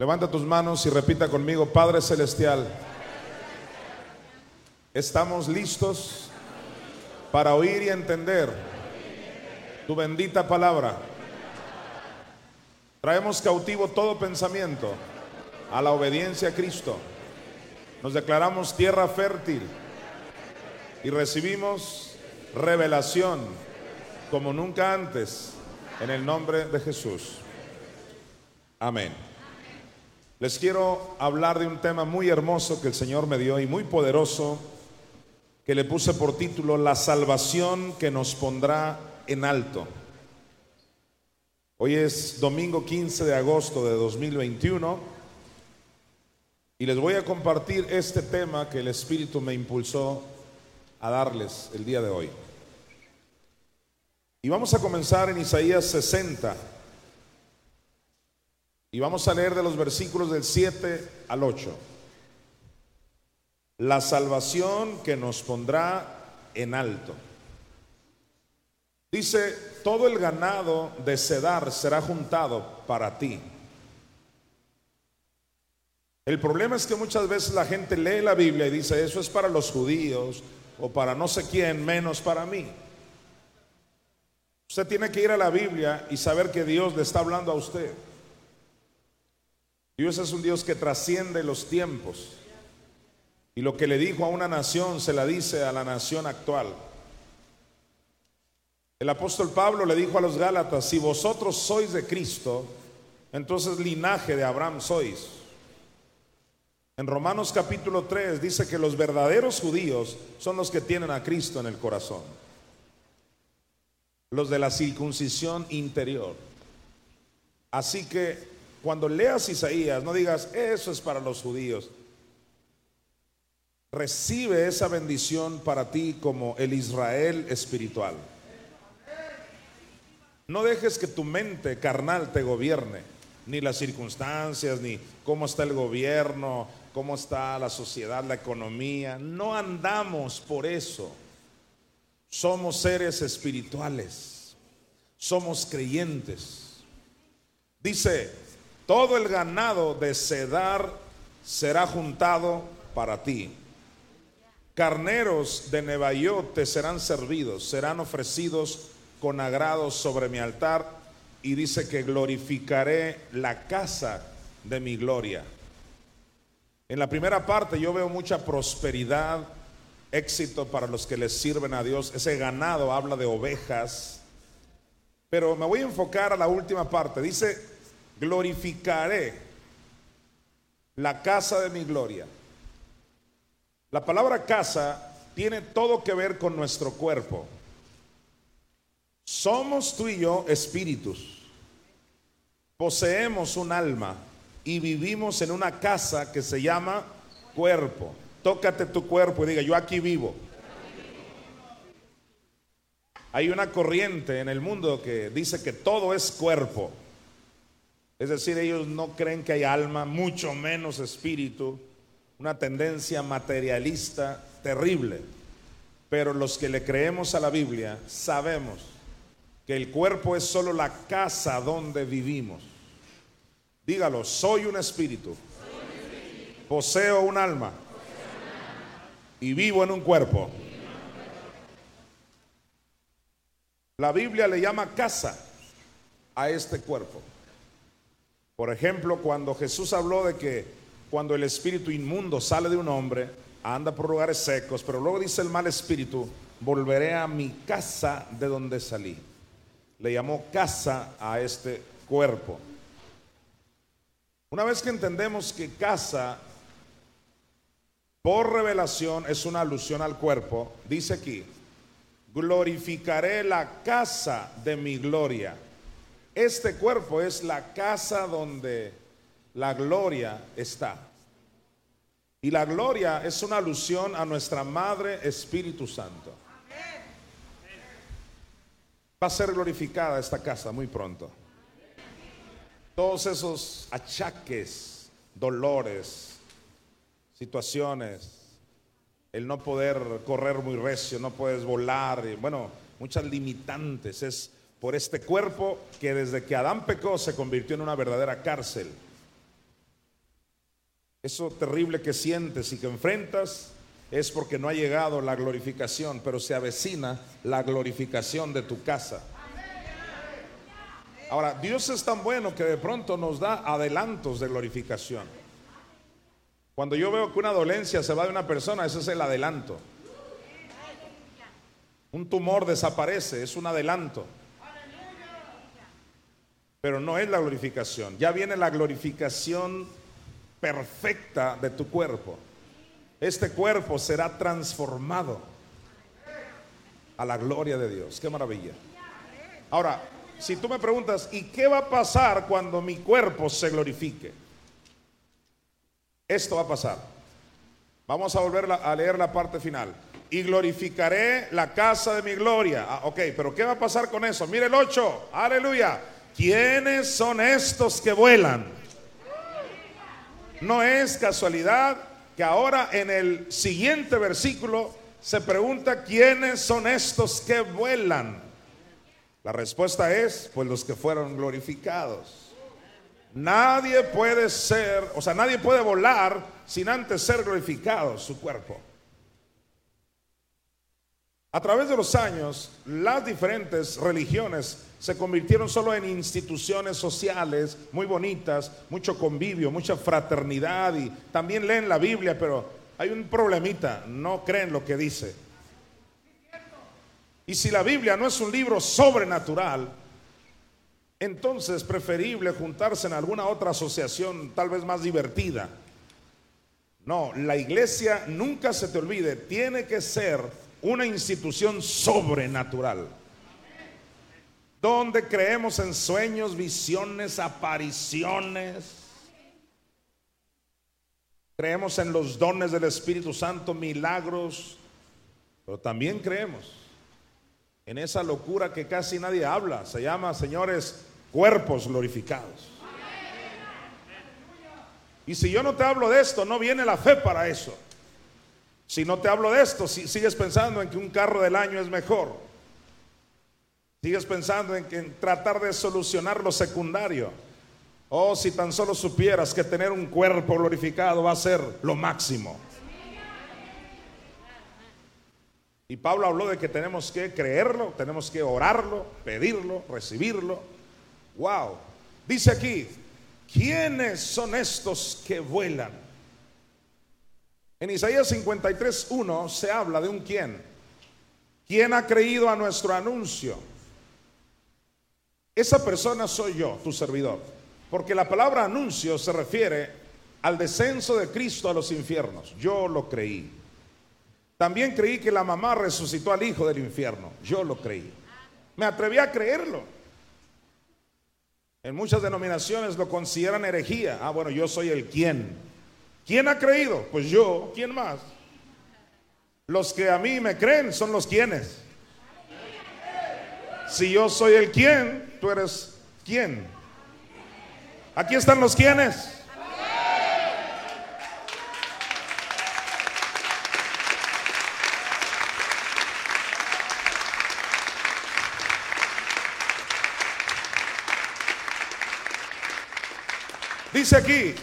Levanta tus manos y repita conmigo, Padre Celestial, estamos listos para oír y entender tu bendita palabra. Traemos cautivo todo pensamiento a la obediencia a Cristo. Nos declaramos tierra fértil y recibimos revelación como nunca antes en el nombre de Jesús. Amén. Les quiero hablar de un tema muy hermoso que el Señor me dio y muy poderoso, que le puse por título La salvación que nos pondrá en alto. Hoy es domingo 15 de agosto de 2021 y les voy a compartir este tema que el Espíritu me impulsó a darles el día de hoy. Y vamos a comenzar en Isaías 60. Y vamos a leer de los versículos del 7 al 8. La salvación que nos pondrá en alto. Dice, todo el ganado de Cedar será juntado para ti. El problema es que muchas veces la gente lee la Biblia y dice, eso es para los judíos o para no sé quién, menos para mí. Usted tiene que ir a la Biblia y saber que Dios le está hablando a usted. Dios es un Dios que trasciende los tiempos. Y lo que le dijo a una nación se la dice a la nación actual. El apóstol Pablo le dijo a los Gálatas, si vosotros sois de Cristo, entonces linaje de Abraham sois. En Romanos capítulo 3 dice que los verdaderos judíos son los que tienen a Cristo en el corazón. Los de la circuncisión interior. Así que cuando leas Isaías, no digas, eso es para los judíos. Recibe esa bendición para ti como el Israel espiritual. No dejes que tu mente carnal te gobierne, ni las circunstancias, ni cómo está el gobierno, cómo está la sociedad, la economía. No andamos por eso. Somos seres espirituales, somos creyentes. Dice, todo el ganado de Cedar será juntado para ti. Carneros de Nebaiot te serán servidos, serán ofrecidos con agrado sobre mi altar. Y dice que glorificaré la casa de mi gloria. En la primera parte yo veo mucha prosperidad, éxito para los que les sirven a Dios. Ese ganado habla de ovejas. Pero me voy a enfocar a la última parte. Dice, glorificaré la casa de mi gloria. La palabra casa tiene todo que ver con nuestro cuerpo. Somos tú y yo espíritus. Poseemos un alma y vivimos en una casa que se llama cuerpo. Tócate tu cuerpo y diga, yo aquí vivo. Hay una corriente en el mundo que dice que todo es cuerpo. Es decir, ellos no creen que hay alma, mucho menos espíritu, una tendencia materialista terrible. Pero los que le creemos a la Biblia sabemos que el cuerpo es solo la casa donde vivimos. Dígalo, soy un espíritu, poseo un alma y vivo en un cuerpo. La Biblia le llama casa a este cuerpo. Por ejemplo, cuando Jesús habló de que cuando el espíritu inmundo sale de un hombre, anda por lugares secos, pero luego dice el mal espíritu, volveré a mi casa de donde salí. Le llamó casa a este cuerpo. Una vez que entendemos que casa por revelación es una alusión al cuerpo, dice aquí, glorificaré la casa de mi gloria. Este cuerpo es la casa donde la gloria está. Y la gloria es una alusión a nuestra Madre Espíritu Santo. Va a ser glorificada esta casa muy pronto. Todos esos achaques, dolores, situaciones, el no poder correr muy recio, no puedes volar, bueno, muchas limitantes. Es por este cuerpo que desde que Adán pecó se convirtió en una verdadera cárcel. Eso terrible que sientes y que enfrentas es porque no ha llegado la glorificación, pero se avecina la glorificación de tu casa. Ahora, Dios es tan bueno que de pronto nos da adelantos de glorificación. Cuando yo veo que una dolencia se va de una persona, ese es el adelanto. Un tumor desaparece, es un adelanto. Pero no es la glorificación. Ya viene la glorificación perfecta de tu cuerpo. Este cuerpo será transformado a la gloria de Dios. Qué maravilla. Ahora, si tú me preguntas, ¿y qué va a pasar cuando mi cuerpo se glorifique? Esto va a pasar. Vamos a volver a leer la parte final. Y glorificaré la casa de mi gloria. Ah, ok, pero ¿qué va a pasar con eso? Mire el 8. Aleluya. ¿Quiénes son estos que vuelan? No es casualidad que ahora en el siguiente versículo se pregunta quiénes son estos que vuelan. La respuesta es, pues los que fueron glorificados. Nadie puede ser, o sea, nadie puede volar sin antes ser glorificado su cuerpo. A través de los años, las diferentes religiones se convirtieron solo en instituciones sociales muy bonitas, mucho convivio, mucha fraternidad y también leen la Biblia, pero hay un problemita, no creen lo que dice. Y si la Biblia no es un libro sobrenatural, entonces es preferible juntarse en alguna otra asociación tal vez más divertida. No, la iglesia nunca se te olvide, tiene que ser una institución sobrenatural donde creemos en sueños, visiones, apariciones. Creemos en los dones del Espíritu Santo, milagros, pero también creemos en esa locura que casi nadie habla. Se llama, señores, cuerpos glorificados. Y si yo no te hablo de esto, no viene la fe para eso. Si no te hablo de esto, si sigues pensando en que un carro del año es mejor, Sigues pensando en, en tratar de solucionar lo secundario. Oh, si tan solo supieras que tener un cuerpo glorificado va a ser lo máximo. Y Pablo habló de que tenemos que creerlo, tenemos que orarlo, pedirlo, recibirlo. Wow. Dice aquí, ¿quiénes son estos que vuelan? En Isaías 53.1 se habla de un quién. ¿Quién ha creído a nuestro anuncio? Esa persona soy yo, tu servidor. Porque la palabra anuncio se refiere al descenso de Cristo a los infiernos. Yo lo creí. También creí que la mamá resucitó al hijo del infierno. Yo lo creí. Me atreví a creerlo. En muchas denominaciones lo consideran herejía. Ah, bueno, yo soy el quién. ¿Quién ha creído? Pues yo. ¿Quién más? Los que a mí me creen son los quienes. Si yo soy el quién, tú eres quién. Aquí están los quienes. Dice aquí,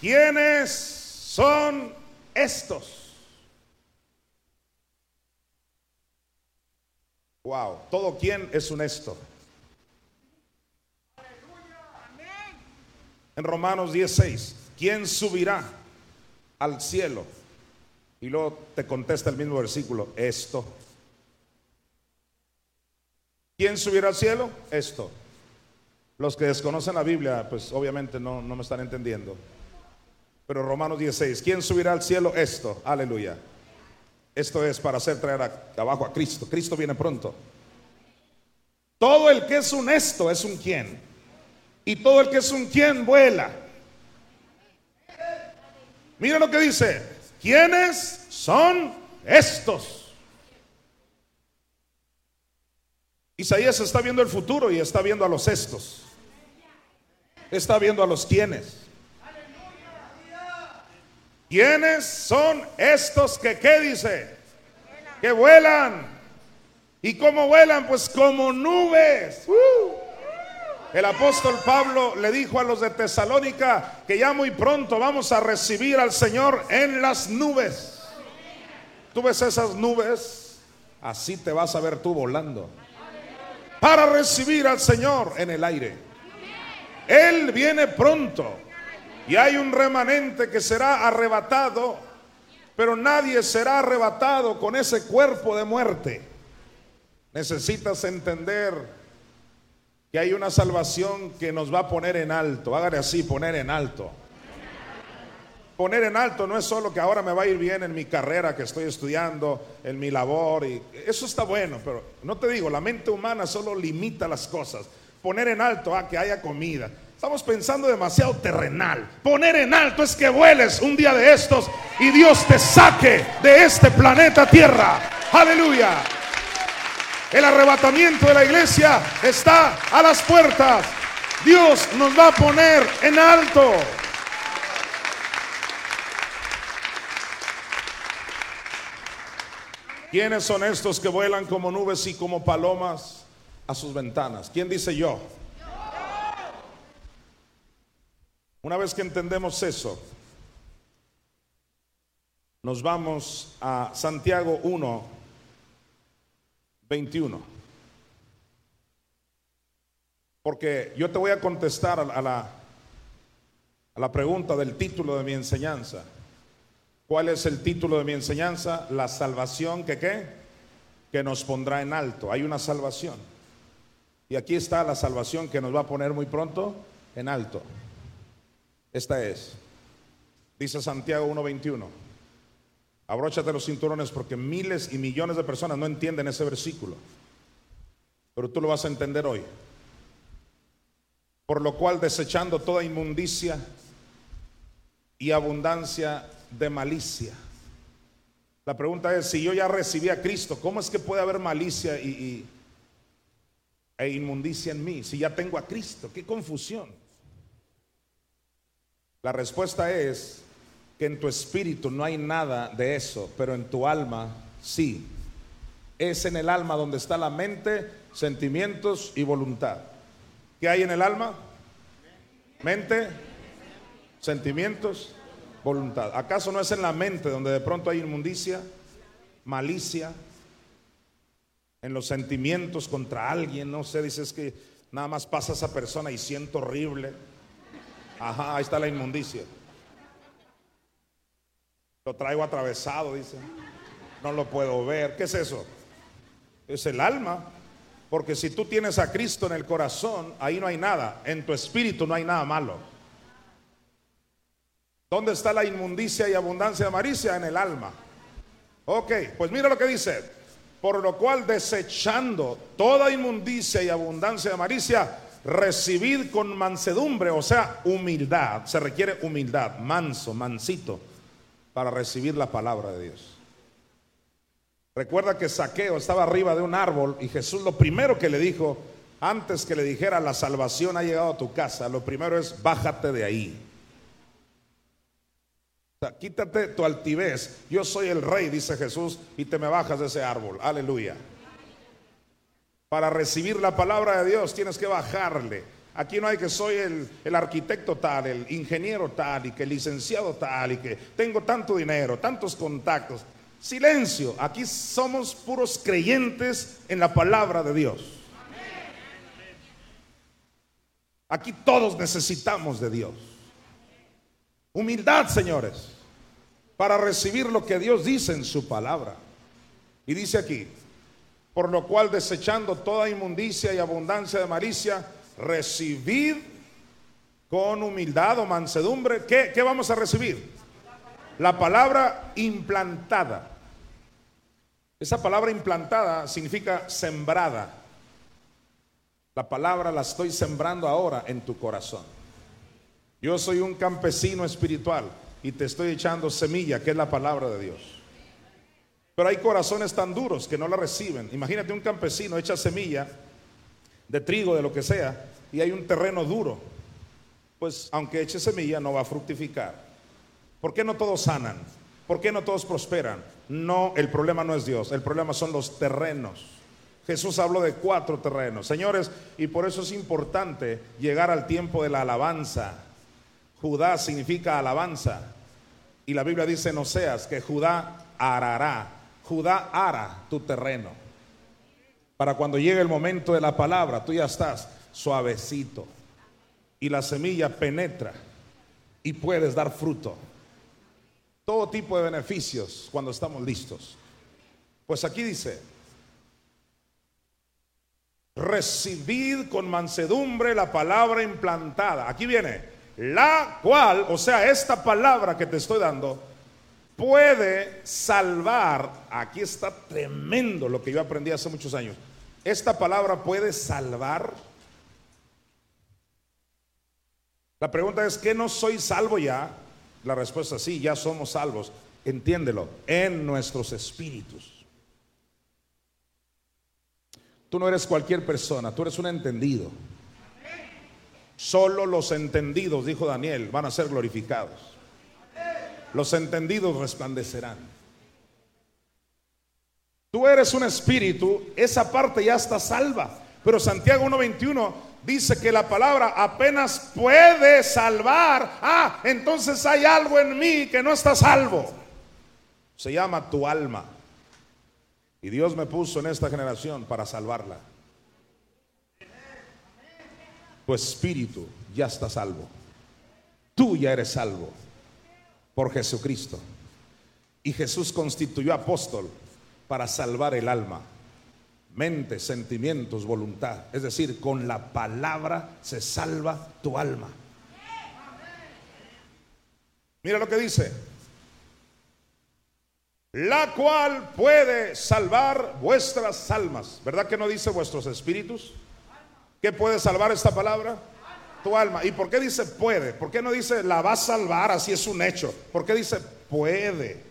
¿quiénes son estos? Wow, todo quien es honesto. En Romanos 16, ¿quién subirá al cielo? Y luego te contesta el mismo versículo, esto. ¿Quién subirá al cielo? Esto. Los que desconocen la Biblia, pues obviamente no, no me están entendiendo. Pero Romanos 16, ¿quién subirá al cielo? Esto. Aleluya. Esto es para hacer traer abajo a Cristo. Cristo viene pronto. Todo el que es un esto es un quién. Y todo el que es un quién vuela. Mira lo que dice. ¿Quiénes son estos? Isaías está viendo el futuro y está viendo a los estos. Está viendo a los quiénes. ¿Quiénes son estos que qué dice? Que vuelan. ¿Y cómo vuelan? Pues como nubes. Uh. El apóstol Pablo le dijo a los de Tesalónica que ya muy pronto vamos a recibir al Señor en las nubes. ¿Tú ves esas nubes? Así te vas a ver tú volando. Para recibir al Señor en el aire. Él viene pronto. Y hay un remanente que será arrebatado, pero nadie será arrebatado con ese cuerpo de muerte. Necesitas entender que hay una salvación que nos va a poner en alto. Hágale así, poner en alto. Poner en alto no es solo que ahora me va a ir bien en mi carrera que estoy estudiando, en mi labor, y eso está bueno, pero no te digo, la mente humana solo limita las cosas. Poner en alto, a ah, que haya comida, Estamos pensando demasiado terrenal. Poner en alto es que vueles un día de estos y Dios te saque de este planeta Tierra. Aleluya. El arrebatamiento de la iglesia está a las puertas. Dios nos va a poner en alto. ¿Quiénes son estos que vuelan como nubes y como palomas a sus ventanas? ¿Quién dice yo? Una vez que entendemos eso, nos vamos a Santiago 1, 21. Porque yo te voy a contestar a la, a la pregunta del título de mi enseñanza. ¿Cuál es el título de mi enseñanza? La salvación que qué? Que nos pondrá en alto. Hay una salvación. Y aquí está la salvación que nos va a poner muy pronto en alto. Esta es, dice Santiago 1.21. Abróchate los cinturones porque miles y millones de personas no entienden ese versículo. Pero tú lo vas a entender hoy. Por lo cual desechando toda inmundicia y abundancia de malicia. La pregunta es, si yo ya recibí a Cristo, ¿cómo es que puede haber malicia y, e inmundicia en mí? Si ya tengo a Cristo, qué confusión. La respuesta es que en tu espíritu no hay nada de eso, pero en tu alma sí. Es en el alma donde está la mente, sentimientos y voluntad. ¿Qué hay en el alma? Mente, sentimientos, voluntad. ¿Acaso no es en la mente donde de pronto hay inmundicia, malicia, en los sentimientos contra alguien? No sé, dices que nada más pasa esa persona y siento horrible. Ajá, ahí está la inmundicia. Lo traigo atravesado, dice. No lo puedo ver. ¿Qué es eso? Es el alma. Porque si tú tienes a Cristo en el corazón, ahí no hay nada. En tu espíritu no hay nada malo. ¿Dónde está la inmundicia y abundancia de maricia? En el alma. Ok, pues mira lo que dice. Por lo cual desechando toda inmundicia y abundancia de maricia, recibid con mansedumbre, o sea, humildad. Se requiere humildad, manso, mansito, para recibir la palabra de Dios. Recuerda que Saqueo estaba arriba de un árbol y Jesús lo primero que le dijo, antes que le dijera la salvación ha llegado a tu casa, lo primero es bájate de ahí. Quítate tu altivez. Yo soy el rey, dice Jesús, y te me bajas de ese árbol. Aleluya. Para recibir la palabra de Dios tienes que bajarle. Aquí no hay que soy el, arquitecto tal, el ingeniero tal y que el licenciado tal y que tengo tanto dinero, tantos contactos. Silencio, aquí somos puros creyentes en la palabra de Dios. Aquí todos necesitamos de Dios. Humildad, señores, para recibir lo que Dios dice en su palabra. Y dice aquí, por lo cual desechando toda inmundicia y abundancia de malicia, recibid con humildad o mansedumbre. ¿Qué, ¿Qué, vamos a recibir? La palabra implantada. Esa palabra implantada significa sembrada. La palabra la estoy sembrando ahora en tu corazón. Yo soy un campesino espiritual y te estoy echando semilla, que es la palabra de Dios. Pero hay corazones tan duros que no la reciben. Imagínate un campesino echa semilla de trigo, de lo que sea, y hay un terreno duro. Pues aunque eche semilla no va a fructificar. ¿Por qué no todos sanan? ¿Por qué no todos prosperan? No, el problema no es Dios, el problema son los terrenos. Jesús habló de cuatro terrenos. Señores, y por eso es importante llegar al tiempo de la alabanza. Judá significa alabanza. Y la Biblia dice en Oseas que Judá arará. Judá ara tu terreno. Para cuando llegue el momento de la palabra, tú ya estás suavecito. Y la semilla penetra y puedes dar fruto. Todo tipo de beneficios cuando estamos listos. Pues aquí dice, recibid con mansedumbre la palabra implantada. Aquí viene, la cual, o sea, esta palabra que te estoy dando, puede salvar. Aquí está tremendo lo que yo aprendí hace muchos años. Esta palabra puede salvar. La pregunta es, ¿qué no soy salvo ya? La respuesta es sí, ya somos salvos. Entiéndelo, en nuestros espíritus. Tú no eres cualquier persona, tú eres un entendido. Solo los entendidos, dijo Daniel, van a ser glorificados. Los entendidos resplandecerán. Tú eres un espíritu, esa parte ya está salva. Pero Santiago 1.21 dice que la palabra apenas puede salvar. Ah, entonces hay algo en mí que no está salvo. Se llama tu alma. Y Dios me puso en esta generación para salvarla. Tu espíritu ya está salvo. Tú ya eres salvo por Jesucristo. Y Jesús constituyó apóstol para salvar el alma, mente, sentimientos, voluntad. Es decir, con la palabra se salva tu alma. Mira lo que dice la cual puede salvar vuestras almas. ¿Verdad que no dice vuestros espíritus? ¿Qué puede salvar esta palabra? Tu alma. ¿Y por qué dice puede? ¿Por qué no dice la va a salvar así es un hecho? ¿Por qué dice puede?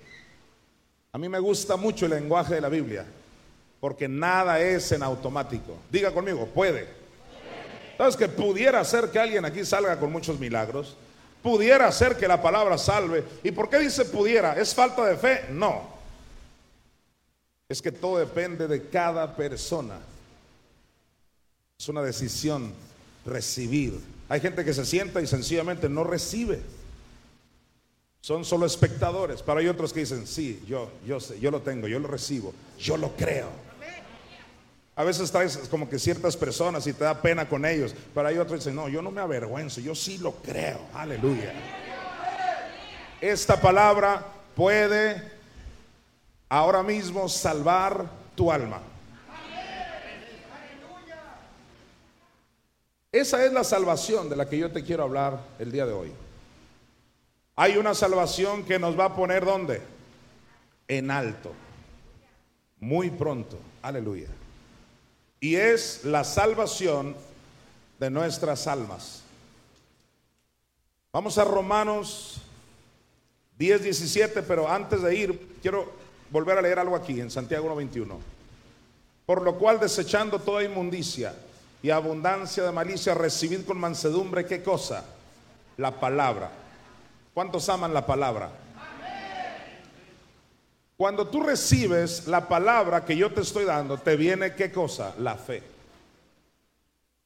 A mí me gusta mucho el lenguaje de la Biblia, porque nada es en automático. Diga conmigo, puede. ¿Sabes que pudiera ser que alguien aquí salga con muchos milagros? Pudiera ser que la palabra salve. ¿Y por qué dice pudiera? ¿Es falta de fe? No. Es que todo depende de cada persona. Es una decisión recibir. Hay gente que se sienta y sencillamente no recibe. Son solo espectadores, pero hay otros que dicen, sí, yo, yo sé, yo lo tengo, yo lo recibo, yo lo creo. A veces traes como que ciertas personas y te da pena con ellos, pero hay otros que dicen, no, yo no me avergüenzo, yo sí lo creo. Aleluya. Esta palabra puede ahora mismo salvar tu alma. Esa es la salvación de la que yo te quiero hablar el día de hoy. Hay una salvación que nos va a poner ¿dónde? En alto. Muy pronto. Aleluya. Y es la salvación de nuestras almas. Vamos a Romanos 10, 17, pero antes de ir, quiero volver a leer algo aquí en Santiago 1.21. Por lo cual, desechando toda inmundicia y abundancia de malicia, recibid con mansedumbre, ¿qué cosa? La palabra. ¿Cuántos aman la palabra? Cuando tú recibes la palabra que yo te estoy dando, te viene qué cosa? La fe.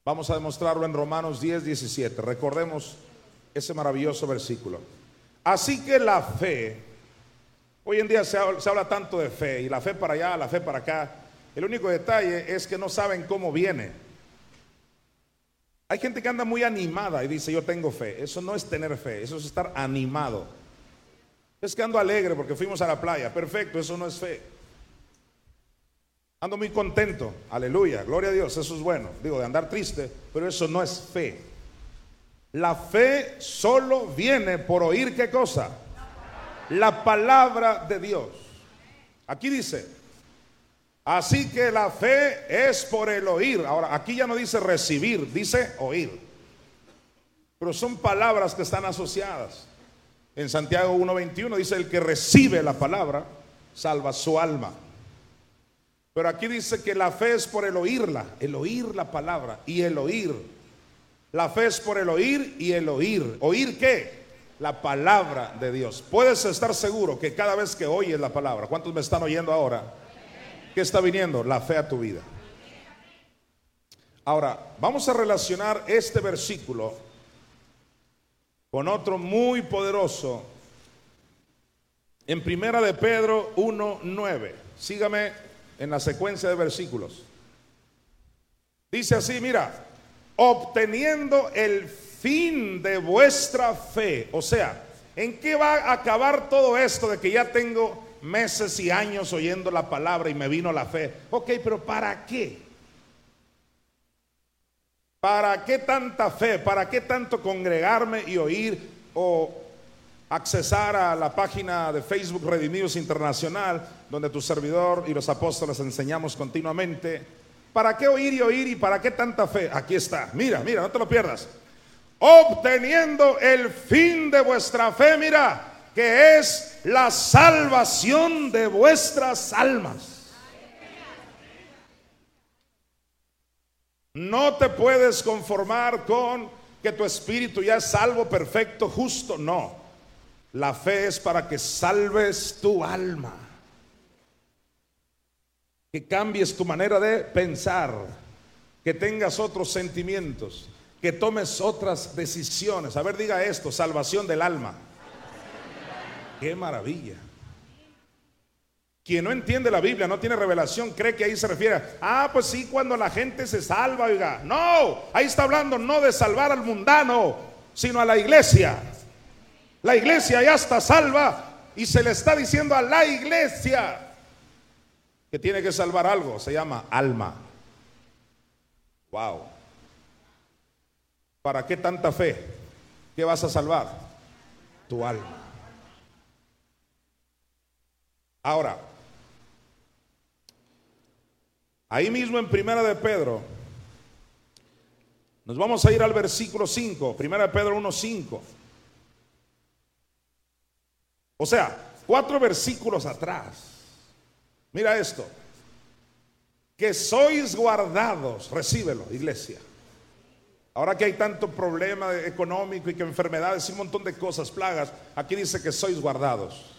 Vamos a demostrarlo en Romanos 10, 17. Recordemos ese maravilloso versículo. Así que la fe Hoy en día se habla, tanto de fe y la fe para allá, la fe para acá. El único detalle es que no saben cómo viene. Hay gente que anda muy animada y dice yo tengo fe. Eso no es tener fe, eso es estar animado. Es que ando alegre porque fuimos a la playa. Perfecto, eso no es fe. Ando muy contento. Aleluya, gloria a Dios, eso es bueno. Digo, de andar triste, pero eso no es fe. La fe solo viene por oír qué cosa? la palabra de Dios. Aquí dice, así que la fe es por el oír. Ahora, aquí ya no dice recibir, dice oír. Pero son palabras que están asociadas. En Santiago 1.21 dice, el que recibe la palabra, salva su alma. Pero aquí dice que la fe es por el oírla, el oír la palabra y el oír. La fe es por el oír y el oír. ¿Oír qué? La palabra de Dios. Puedes estar seguro que cada vez que oyes la palabra, ¿cuántos me están oyendo ahora? ¿Qué está viniendo? La fe a tu vida. Ahora, vamos a relacionar este versículo con otro muy poderoso en Primera de Pedro 1:9. Sígame en la secuencia de versículos. Dice así, mira, obteniendo el fin de vuestra fe. O sea, ¿en qué va a acabar todo esto de que ya tengo meses y años oyendo la palabra y me vino la fe? Ok, pero ¿para qué? ¿Para qué tanta fe? ¿Para qué tanto congregarme y oír o accesar a la página de Facebook Redimidos Internacional, donde tu servidor y los apóstoles enseñamos continuamente? ¿Para qué oír y oír y para qué tanta fe? Aquí está. Mira, mira, no te lo pierdas. Obteniendo el fin de vuestra fe, mira, que es la salvación de vuestras almas. No te puedes conformar con que tu espíritu ya es salvo, perfecto, justo. No. La fe es para que salves tu alma. Que cambies tu manera de pensar. Que tengas otros sentimientos. Que tomes otras decisiones. A ver, diga esto, salvación del alma. Qué maravilla. Quien no entiende la Biblia, no tiene revelación, cree que ahí se refiere, ah, pues sí, cuando la gente se salva, oiga. No, ahí está hablando no de salvar al mundano, sino a la iglesia. La iglesia ya está salva y se le está diciendo a la iglesia que tiene que salvar algo, se llama alma. Wow. ¿Para qué tanta fe? ¿Qué vas a salvar? Tu alma. Ahora, Ahí mismo en Primera de Pedro, nos vamos a ir al versículo 5, Primera de Pedro 1.5. O sea, cuatro versículos atrás. Mira esto. Que sois guardados, recíbelo, iglesia. Ahora que hay tanto problema económico y que enfermedades y un montón de cosas, plagas, aquí dice que sois guardados.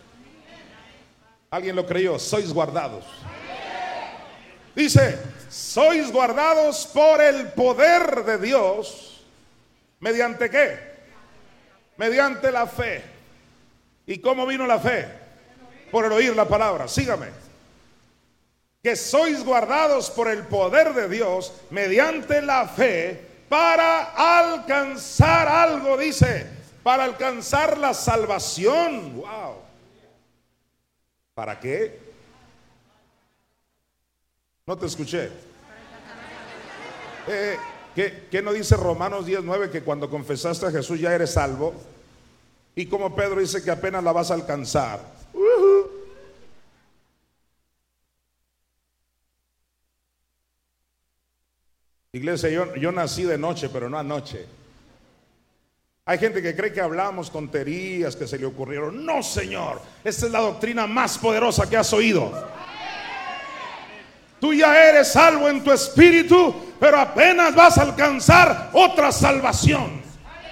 ¿Alguien lo creyó? Sois guardados. Dice, sois guardados por el poder de Dios. ¿Mediante qué? Mediante la fe. ¿Y cómo vino la fe? Por el oír la palabra. Sígame. Que sois guardados por el poder de Dios mediante la fe para alcanzar algo, dice, para alcanzar la salvación. Wow. ¿Para qué? No te escuché. Eh, ¿qué, no dice Romanos 19 que cuando confesaste a Jesús ya eres salvo? Y como Pedro dice que apenas la vas a alcanzar. Iglesia, yo, yo nací de noche, pero no anoche. Hay gente que cree que hablamos tonterías que se le ocurrieron. No, Señor, esta es la doctrina más poderosa que has oído. Tú ya eres salvo en tu espíritu, pero apenas vas a alcanzar otra salvación,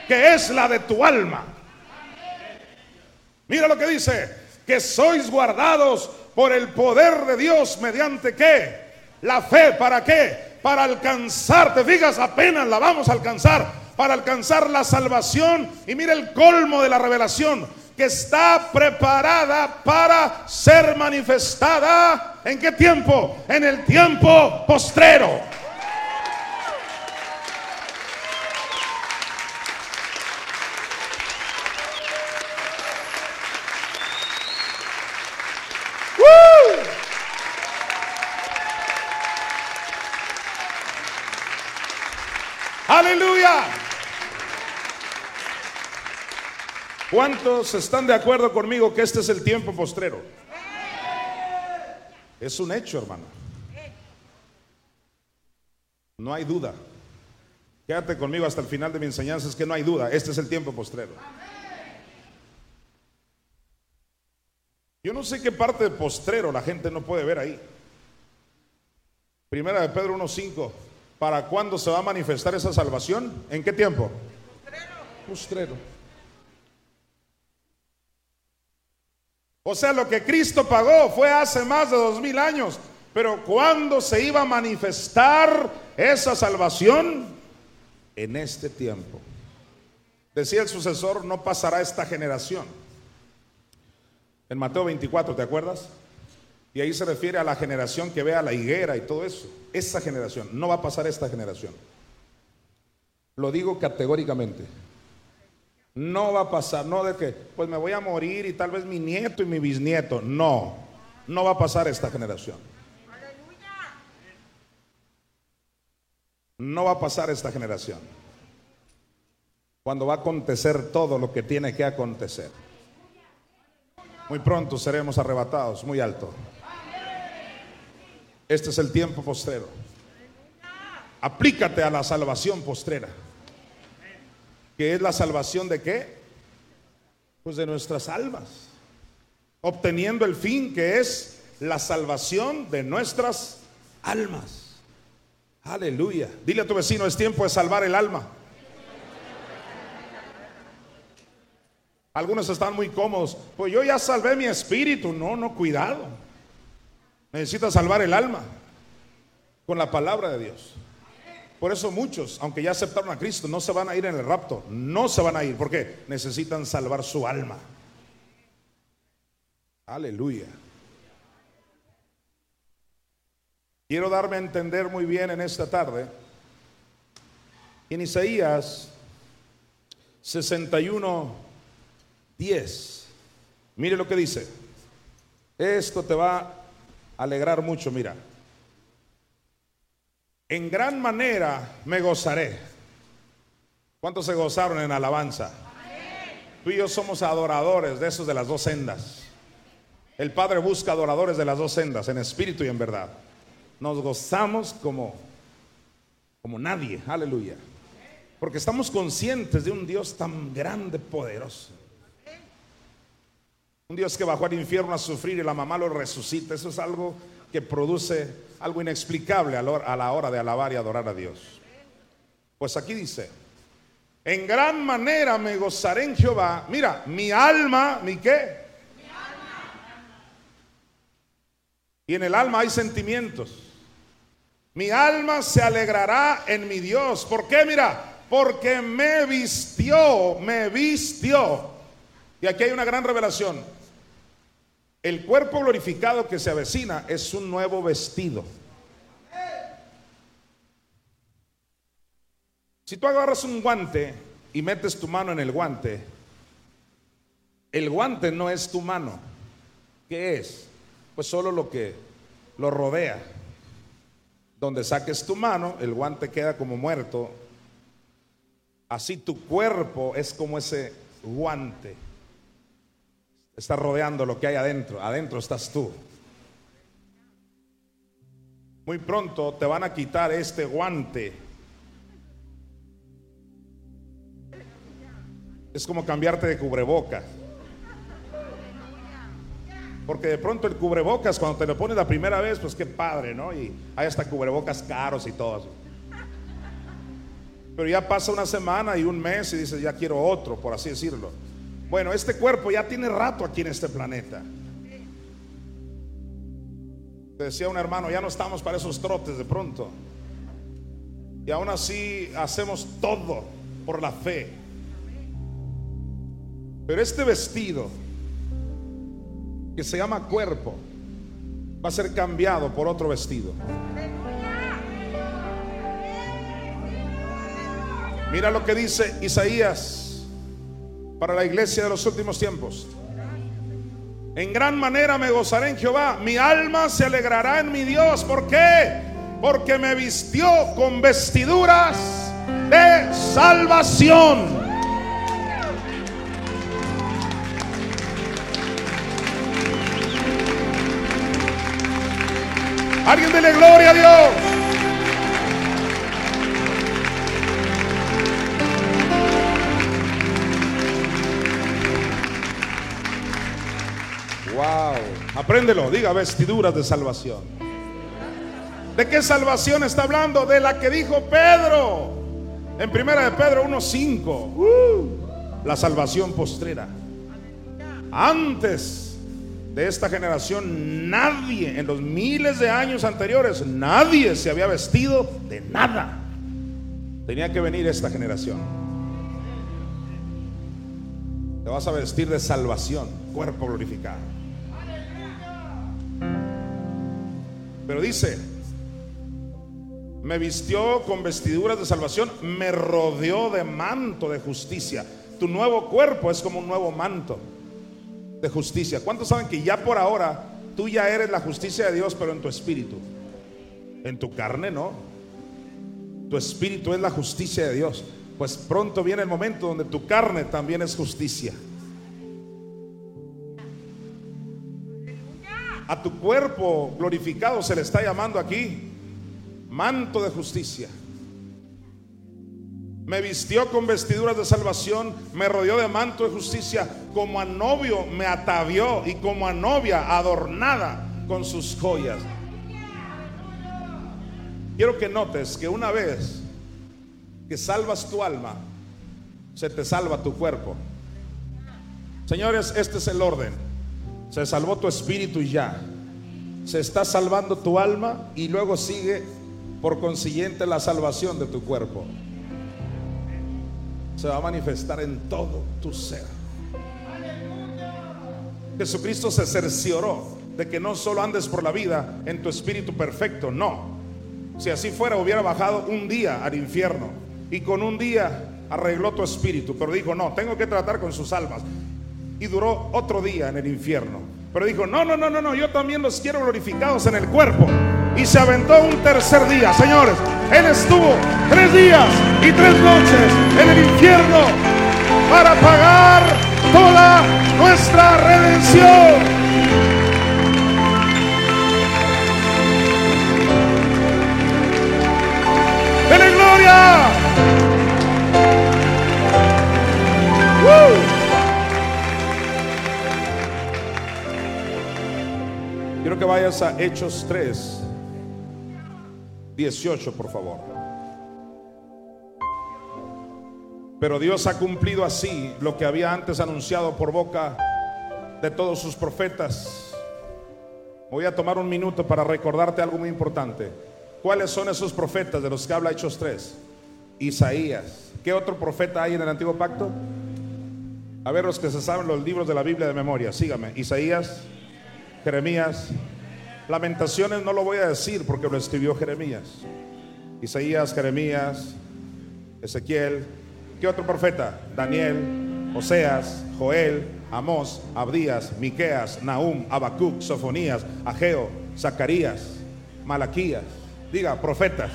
que es la de tu alma. Mira lo que dice, que sois guardados por el poder de Dios mediante qué? La fe, ¿para qué? Para alcanzar, te fijas, apenas la vamos a alcanzar, para alcanzar la salvación. Y mira el colmo de la revelación, que está preparada para ser manifestada. ¿En qué tiempo? En el tiempo postrero. ¿Cuántos están de acuerdo conmigo que este es el tiempo postrero? Es un hecho, hermano. No hay duda. Quédate conmigo hasta el final de mi enseñanza, es que no hay duda, este es el tiempo postrero. Yo no sé qué parte de postrero la gente no puede ver ahí. Primera de Pedro 1.5. ¿Para cuándo se va a manifestar esa salvación? ¿En qué tiempo? Postrero. O sea, lo que Cristo pagó fue hace más de dos mil años. Pero ¿cuándo se iba a manifestar esa salvación? En este tiempo. Decía el sucesor, no pasará esta generación. En Mateo 24, ¿te acuerdas? Y ahí se refiere a la generación que vea la higuera y todo eso. Esa generación, no va a pasar esta generación. Lo digo categóricamente. No va a pasar, no de que, pues me voy a morir y tal vez mi nieto y mi bisnieto. No, no va a pasar esta generación. No va a pasar esta generación. Cuando va a acontecer todo lo que tiene que acontecer. Muy pronto seremos arrebatados, muy alto. Este es el tiempo postrero. Aplícate a la salvación postrera. ¿Que es la salvación de qué? Pues de nuestras almas. Obteniendo el fin que es la salvación de nuestras almas. Aleluya. Dile a tu vecino, es tiempo de salvar el alma. Algunos están muy cómodos. Pues yo ya salvé mi espíritu. No, no, cuidado. Necesitas salvar el alma con la palabra de Dios. Por eso muchos, aunque ya aceptaron a Cristo, no se van a ir en el rapto. No se van a ir. ¿Por qué? Necesitan salvar su alma. Aleluya. Quiero darme a entender muy bien en esta tarde. En Isaías 61 10. Mire lo que dice. Esto te va a alegrar mucho, mira. En gran manera me gozaré. ¿Cuántos se gozaron en alabanza? Tú y yo somos adoradores de esos de las dos sendas. El Padre busca adoradores de las dos sendas, en espíritu y en verdad. Nos gozamos como como nadie, aleluya. Porque estamos conscientes de un Dios tan grande, poderoso. Un Dios que bajó al infierno a sufrir y la mamá lo resucita. Eso es algo que produce algo inexplicable a la hora de alabar y adorar a Dios. Pues aquí dice, en gran manera me gozaré en Jehová. Mira, mi alma, ¿mi qué? Y en el alma hay sentimientos. Mi alma se alegrará en mi Dios. ¿Por qué? Mira, porque me vistió, me vistió. Y aquí hay una gran revelación. El cuerpo glorificado que se avecina es un nuevo vestido. Si tú agarras un guante y metes tu mano en el guante, el guante no es tu mano. ¿Qué es? Pues solo lo que lo rodea. Donde saques tu mano, el guante queda como muerto. Así tu cuerpo es como ese guante está rodeando lo que hay adentro. Adentro estás tú. Muy pronto te van a quitar este guante. Es como cambiarte de cubrebocas. Porque de pronto el cubrebocas, cuando te lo pones la primera vez, pues qué padre, ¿no? Y hay hasta cubrebocas caros y todo. Pero ya pasa una semana y un mes y dices, ya quiero otro, por así decirlo. Bueno, este cuerpo ya tiene rato aquí en este planeta. Decía un hermano, ya no estamos para esos trotes de pronto. Y aún así hacemos todo por la fe. Pero este vestido, que se llama cuerpo, va a ser cambiado por otro vestido. Mira lo que dice Isaías para la iglesia de los últimos tiempos. En gran manera me gozaré en Jehová. Mi alma se alegrará en mi Dios. ¿Por qué? Porque me vistió con vestiduras de salvación. Alguien dele gloria a Dios. Apréndelo, diga vestiduras de salvación. ¿De qué salvación está hablando? De la que dijo Pedro. En primera de Pedro 1.5. Uh, la salvación postrera. Antes de esta generación, nadie, en los miles de años anteriores, nadie se había vestido de nada. Tenía que venir esta generación. Te vas a vestir de salvación, cuerpo glorificado. Pero dice, me vistió con vestiduras de salvación, me rodeó de manto de justicia. Tu nuevo cuerpo es como un nuevo manto de justicia. ¿Cuántos saben que ya por ahora tú ya eres la justicia de Dios, pero en tu espíritu? En tu carne no. Tu espíritu es la justicia de Dios. Pues pronto viene el momento donde tu carne también es justicia. A tu cuerpo glorificado se le está llamando aquí manto de justicia. Me vistió con vestiduras de salvación, me rodeó de manto de justicia, como a novio me atavió y como a novia adornada con sus joyas. Quiero que notes que una vez que salvas tu alma, se te salva tu cuerpo. Señores, este es el orden. Se salvó tu espíritu y ya. Se está salvando tu alma y luego sigue por consiguiente la salvación de tu cuerpo se va a manifestar en todo tu ser. Jesucristo se cercioró de que no solo andes por la vida en tu espíritu perfecto, no. Si así fuera, hubiera bajado un día al infierno y con un día arregló tu espíritu, pero dijo, no, tengo que tratar con sus almas. Y duró otro día en el infierno. Pero dijo, no, no, no, no, no, yo también los quiero glorificados en el cuerpo y se aventó un tercer día. Señores, Él estuvo tres días y tres noches en el infierno para pagar toda nuestra redención. ¡Dele gloria! Que vayas a Hechos 3. 18, por favor. Pero Dios ha cumplido así lo que había antes anunciado por boca de todos sus profetas. Voy a tomar un minuto para recordarte algo muy importante. ¿Cuáles son esos profetas de los que habla Hechos 3? Isaías. ¿Qué otro profeta hay en el antiguo pacto? A ver los que se saben los libros de la Biblia de memoria. Sígame. Isaías, Jeremías, Lamentaciones no lo voy a decir porque lo escribió Jeremías. Isaías, Jeremías, Ezequiel. ¿Qué otro profeta? Daniel, Oseas, Joel, Amós, Abdías, Miqueas, Nahum, Habacuc, Sofonías, Ageo, Zacarías, Malaquías. Diga, profetas.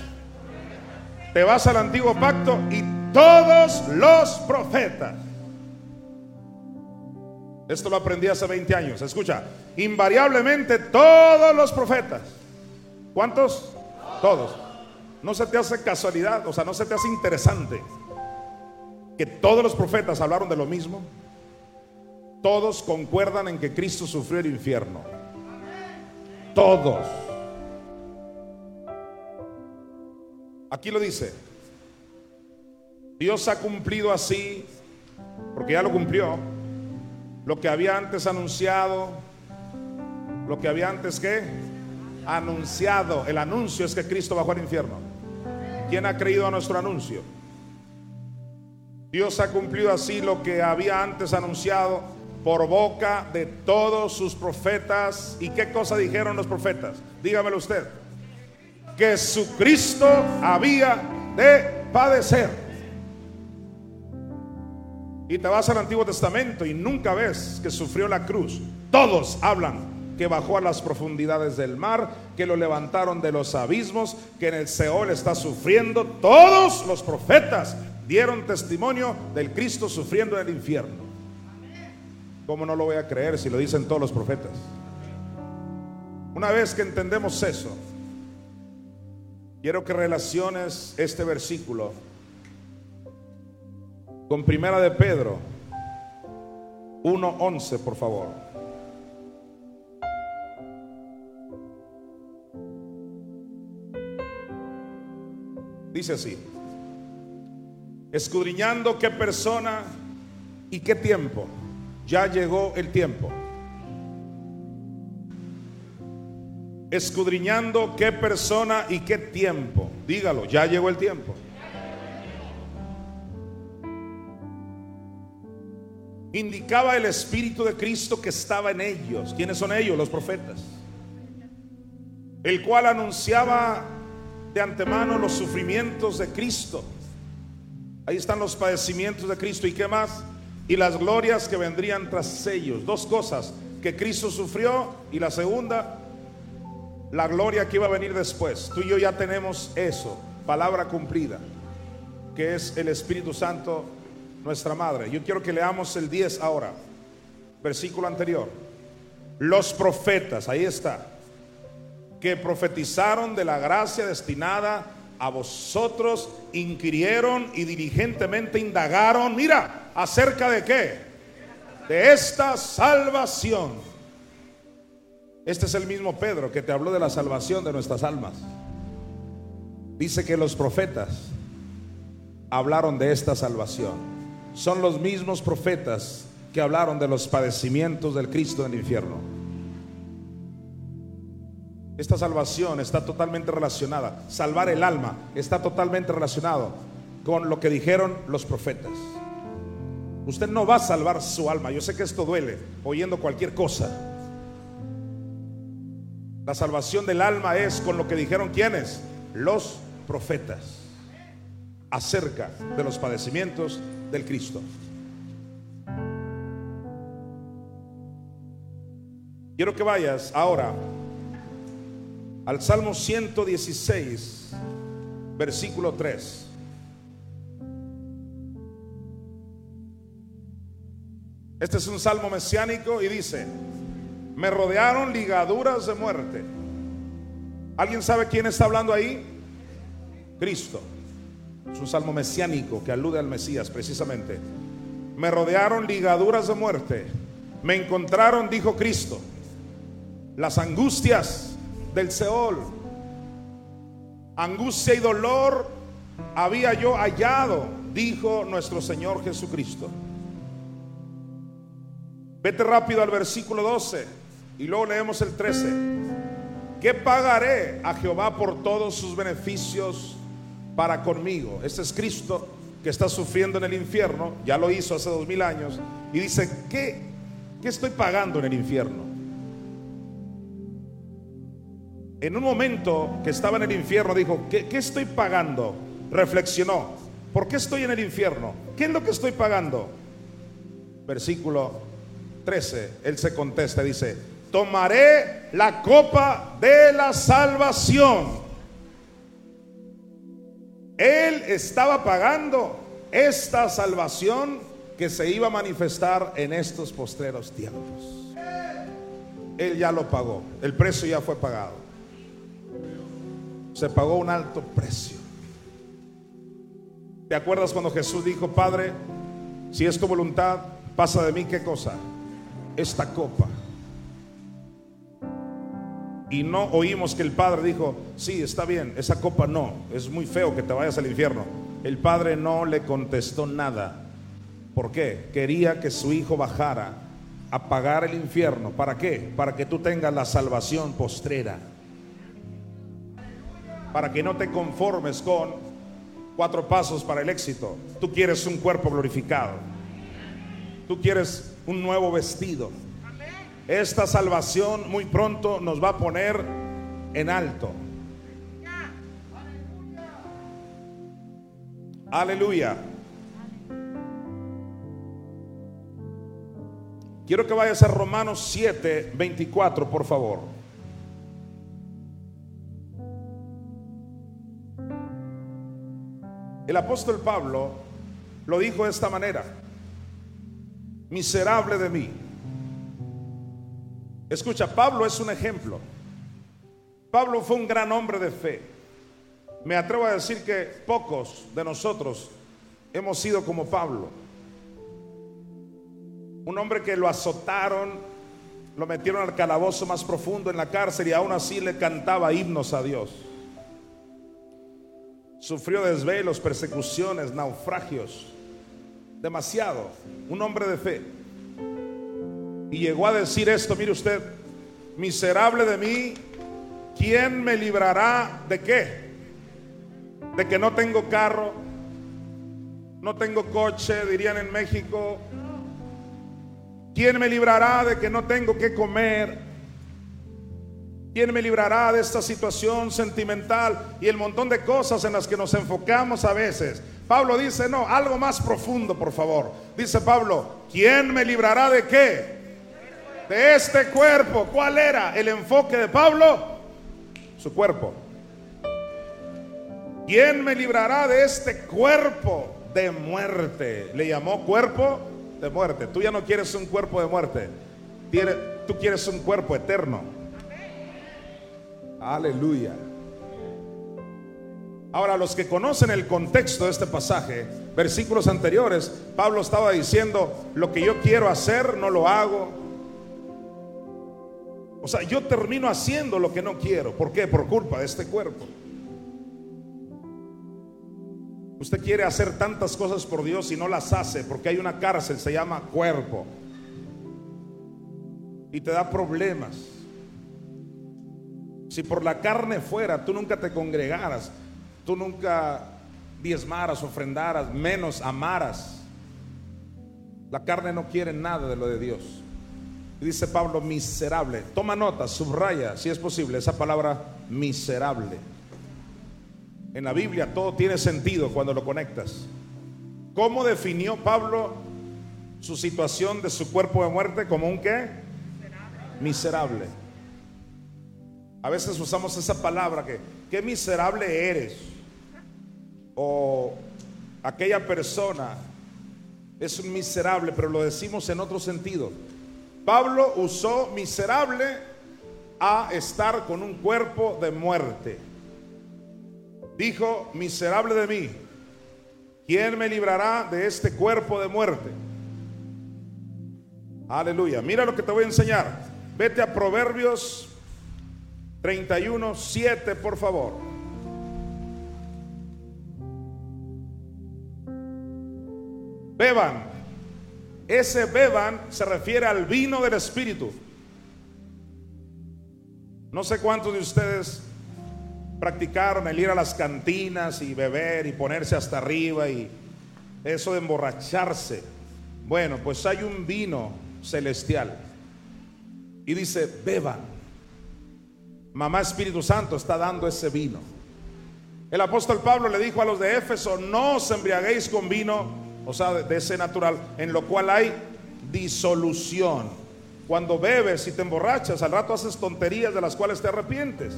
Te vas al antiguo pacto y todos los profetas esto lo aprendí hace 20 años. Escucha, invariablemente todos los profetas. ¿Cuántos? Todos. No se te hace casualidad, o sea, no se te hace interesante que todos los profetas hablaron de lo mismo. Todos concuerdan en que Cristo sufrió el infierno. Todos. Aquí lo dice. Dios ha cumplido así, porque ya lo cumplió lo que había antes anunciado, lo que había antes que anunciado. El anuncio es que Cristo bajó al infierno. ¿Quién ha creído a nuestro anuncio? Dios ha cumplido así lo que había antes anunciado por boca de todos sus profetas. ¿Y qué cosa dijeron los profetas? Dígamelo usted. Que su Cristo había de padecer y te vas al Antiguo Testamento y nunca ves que sufrió la cruz. Todos hablan que bajó a las profundidades del mar, que lo levantaron de los abismos, que en el Seol está sufriendo. Todos los profetas dieron testimonio del Cristo sufriendo en el infierno. ¿Cómo no lo voy a creer si lo dicen todos los profetas? Una vez que entendemos eso, quiero que relaciones este versículo con Primera de Pedro 1.11, por favor. Dice así, escudriñando qué persona y qué tiempo. Ya llegó el tiempo. Escudriñando qué persona y qué tiempo. Dígalo, ya llegó el tiempo. Indicaba el Espíritu de Cristo que estaba en ellos. ¿Quiénes son ellos? Los profetas. El cual anunciaba de antemano los sufrimientos de Cristo. Ahí están los padecimientos de Cristo. ¿Y qué más? Y las glorias que vendrían tras ellos. Dos cosas. Que Cristo sufrió y la segunda, la gloria que iba a venir después. Tú y yo ya tenemos eso. Palabra cumplida. Que es el Espíritu Santo nuestra madre. Yo quiero que leamos el 10 ahora, versículo anterior. Los profetas, ahí está, que profetizaron de la gracia destinada a vosotros, inquirieron y diligentemente indagaron, mira, acerca de qué? De esta salvación. Este es el mismo Pedro que te habló de la salvación de nuestras almas. Dice que los profetas hablaron de esta salvación son los mismos profetas que hablaron de los padecimientos del Cristo en el infierno. Esta salvación está totalmente relacionada, salvar el alma está totalmente relacionado con lo que dijeron los profetas. Usted no va a salvar su alma. Yo sé que esto duele oyendo cualquier cosa. La salvación del alma es con lo que dijeron quienes? Los profetas acerca de los padecimientos del Cristo. Quiero que vayas ahora al Salmo 116, versículo 3. Este es un salmo mesiánico y dice, me rodearon ligaduras de muerte. ¿Alguien sabe quién está hablando ahí? Cristo. Es un salmo mesiánico que alude al Mesías precisamente. Me rodearon ligaduras de muerte. Me encontraron, dijo Cristo, las angustias del Seol. Angustia y dolor había yo hallado, dijo nuestro Señor Jesucristo. Vete rápido al versículo 12 y luego leemos el 13. ¿Qué pagaré a Jehová por todos sus beneficios para conmigo. Este es Cristo que está sufriendo en el infierno, ya lo hizo hace dos mil años, y dice, ¿qué, ¿qué estoy pagando en el infierno? En un momento que estaba en el infierno, dijo, ¿qué, qué estoy pagando? Reflexionó, ¿por qué estoy en el infierno? ¿Qué es lo que estoy pagando? Versículo 13, él se contesta, dice, tomaré la copa de la salvación él estaba pagando esta salvación que se iba a manifestar en estos postreros tiempos. Él ya lo pagó, el precio ya fue pagado. Se pagó un alto precio. ¿Te acuerdas cuando Jesús dijo, Padre, si es tu voluntad, pasa de mí qué cosa? Esta copa. Y no oímos que el Padre dijo, sí, está bien, esa copa no, es muy feo que te vayas al infierno. El Padre no le contestó nada. ¿Por qué? Quería que su hijo bajara a pagar el infierno. ¿Para qué? Para que tú tengas la salvación postrera. Para que no te conformes con cuatro pasos para el éxito. Tú quieres un cuerpo glorificado. Tú quieres un nuevo vestido. Esta salvación muy pronto nos va a poner en alto. Aleluya. Quiero que vayas a Romanos 7, 24, por favor. El apóstol Pablo lo dijo de esta manera. Miserable de mí Escucha, Pablo es un ejemplo. Pablo fue un gran hombre de fe. Me atrevo a decir que pocos de nosotros hemos sido como Pablo. Un hombre que lo azotaron, lo metieron al calabozo más profundo en la cárcel y aún así le cantaba himnos a Dios. Sufrió desvelos, persecuciones, naufragios. Demasiado. Un hombre de fe. Y llegó a decir esto, mire usted, miserable de mí, ¿quién me librará de qué? De que no tengo carro, no tengo coche, dirían en México. ¿Quién me librará de que no tengo que comer? ¿Quién me librará de esta situación sentimental y el montón de cosas en las que nos enfocamos a veces? Pablo dice, no, algo más profundo, por favor. Dice Pablo, ¿quién me librará de qué? De este cuerpo. ¿Cuál era el enfoque de Pablo? Su cuerpo. ¿Quién me librará de este cuerpo de muerte? Le llamó cuerpo de muerte. Tú ya no quieres un cuerpo de muerte. Tú quieres un cuerpo eterno. Aleluya. Ahora, los que conocen el contexto de este pasaje, versículos anteriores, Pablo estaba diciendo, lo que yo quiero hacer no lo hago. O sea, yo termino haciendo lo que no quiero. ¿Por qué? Por culpa de este cuerpo. Usted quiere hacer tantas cosas por Dios y no las hace porque hay una cárcel, se llama cuerpo. Y te da problemas. Si por la carne fuera, tú nunca te congregaras, tú nunca diezmaras, ofrendaras, menos amaras. La carne no quiere nada de lo de Dios. Y dice Pablo, miserable. Toma nota, subraya, si es posible, esa palabra miserable. En la Biblia todo tiene sentido cuando lo conectas. ¿Cómo definió Pablo su situación de su cuerpo de muerte como un qué? Miserable. A veces usamos esa palabra que, qué miserable eres. O aquella persona es un miserable, pero lo decimos en otro sentido. Pablo usó miserable a estar con un cuerpo de muerte. Dijo, miserable de mí, ¿quién me librará de este cuerpo de muerte? Aleluya. Mira lo que te voy a enseñar. Vete a Proverbios 31, 7, por favor. Beban. Ese beban se refiere al vino del Espíritu. No sé cuántos de ustedes practicaron el ir a las cantinas y beber y ponerse hasta arriba y eso de emborracharse. Bueno, pues hay un vino celestial. Y dice, beban. Mamá Espíritu Santo está dando ese vino. El apóstol Pablo le dijo a los de Éfeso, no os embriaguéis con vino, o sea, de, ese natural, en lo cual hay disolución. Cuando bebes y te emborrachas, al rato haces tonterías de las cuales te arrepientes.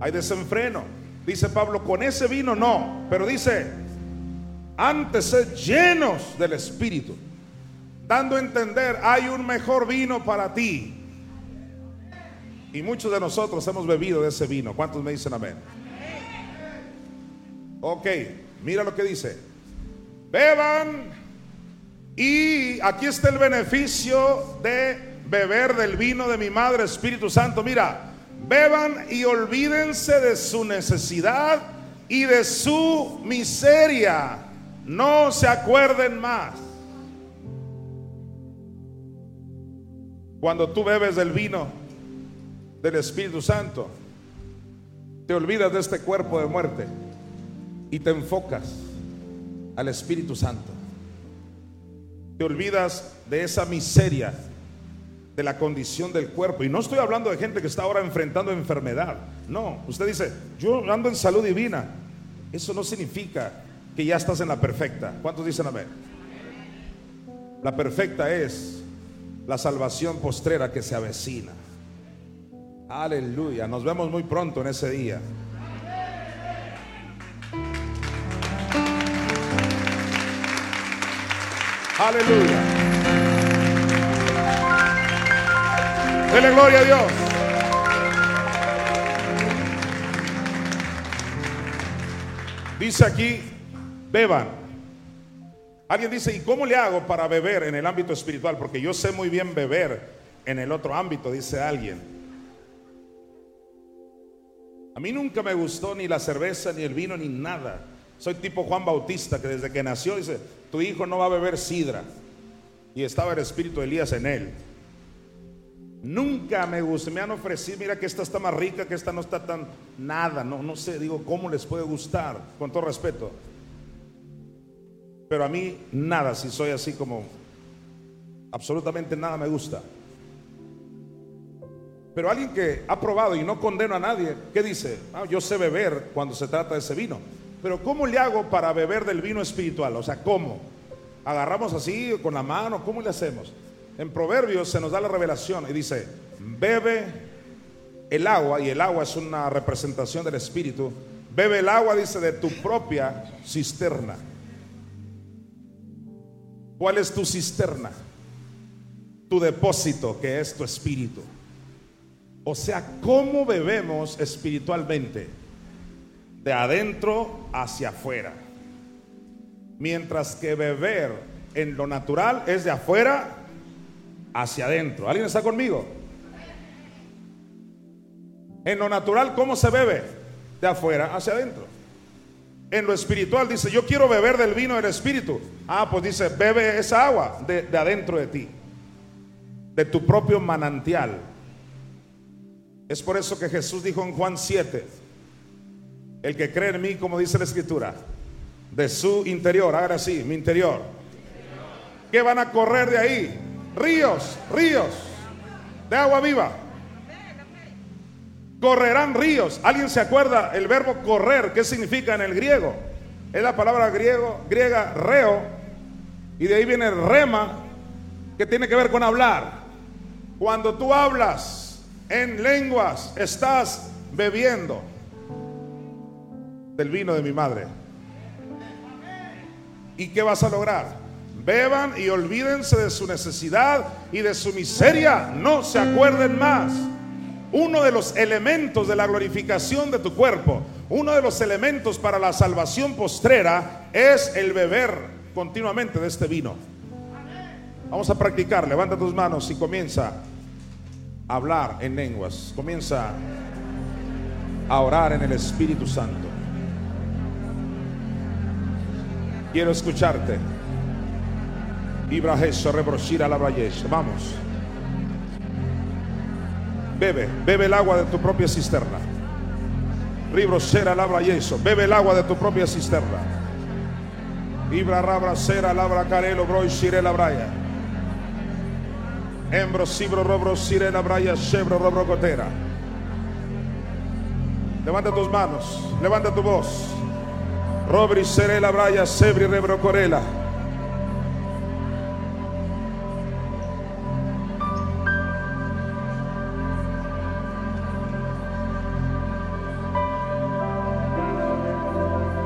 Hay desenfreno. Dice Pablo, con ese vino no, pero dice, antes sed llenos del Espíritu, dando a entender, hay un mejor vino para ti y muchos de nosotros hemos bebido de ese vino. ¿Cuántos me dicen amén? Ok, mira lo que dice. Beban y aquí está el beneficio de beber del vino de mi Madre Espíritu Santo. Mira, beban y olvídense de su necesidad y de su miseria. No se acuerden más. Cuando tú bebes del vino, del Espíritu Santo, te olvidas de este cuerpo de muerte y te enfocas al Espíritu Santo. Te olvidas de esa miseria, de la condición del cuerpo. Y no estoy hablando de gente que está ahora enfrentando enfermedad. No, usted dice, yo ando en salud divina. Eso no significa que ya estás en la perfecta. ¿Cuántos dicen amén? La perfecta es la salvación postrera que se avecina. Aleluya. Nos vemos muy pronto en ese día. Aleluya. Dele gloria a Dios. Dice aquí, beban. Alguien dice, ¿y cómo le hago para beber en el ámbito espiritual? Porque yo sé muy bien beber en el otro ámbito, dice alguien. A mí nunca me gustó ni la cerveza, ni el vino, ni nada. Soy tipo Juan Bautista que desde que nació dice, tu hijo no va a beber sidra. Y estaba el espíritu de Elías en él. Nunca me gusta, me han ofrecido, mira que esta está más rica, que esta no está tan nada, no, no sé, digo, ¿cómo les puede gustar? Con todo respeto. Pero a mí nada, si soy así como, absolutamente nada me gusta. Pero alguien que ha probado y no condena a nadie, ¿qué dice? Ah, yo sé beber cuando se trata de ese vino. Pero ¿cómo le hago para beber del vino espiritual? O sea, ¿cómo? ¿Agarramos así con la mano? ¿Cómo le hacemos? En Proverbios se nos da la revelación y dice, bebe el agua, y el agua es una representación del Espíritu, bebe el agua, dice, de tu propia cisterna. ¿Cuál es tu cisterna? Tu depósito, que es tu espíritu. O sea, ¿cómo bebemos espiritualmente? De adentro hacia afuera. Mientras que beber en lo natural es de afuera hacia adentro. ¿Alguien está conmigo? En lo natural, ¿cómo se bebe? De afuera hacia adentro. En lo espiritual dice, yo quiero beber del vino del espíritu. Ah, pues dice, bebe esa agua de, de adentro de ti, de tu propio manantial. Es por eso que Jesús dijo en Juan 7, el que cree en mí, como dice la escritura, de su interior, ahora sí, mi interior, ¿qué van a correr de ahí? Ríos, ríos de agua viva. Correrán ríos. ¿Alguien se acuerda el verbo correr? ¿Qué significa en el griego? Es la palabra griego, griega reo. Y de ahí viene rema, que tiene que ver con hablar. Cuando tú hablas en lenguas, estás bebiendo del vino de mi madre. ¿Y qué vas a lograr? Beban y olvídense de su necesidad y de su miseria. No se acuerden más. Uno de los elementos de la glorificación de tu cuerpo, uno de los elementos para la salvación postrera es el beber continuamente de este vino. Vamos a practicar. Levanta tus manos y comienza hablar en lenguas. Comienza a orar en el Espíritu Santo. Quiero escucharte. Ibrajeso rebroshira la Vamos. Bebe, bebe el agua de tu propia cisterna. Ribrosera labra yeso. Bebe el agua de tu propia cisterna. Ibra rabra cera labra carelo bro shire la braya. Embro cibro robro sire la braya shebro robro cotera. Levanta tus manos, levanta tu voz. Robri seré la braya, sebri rebro corela.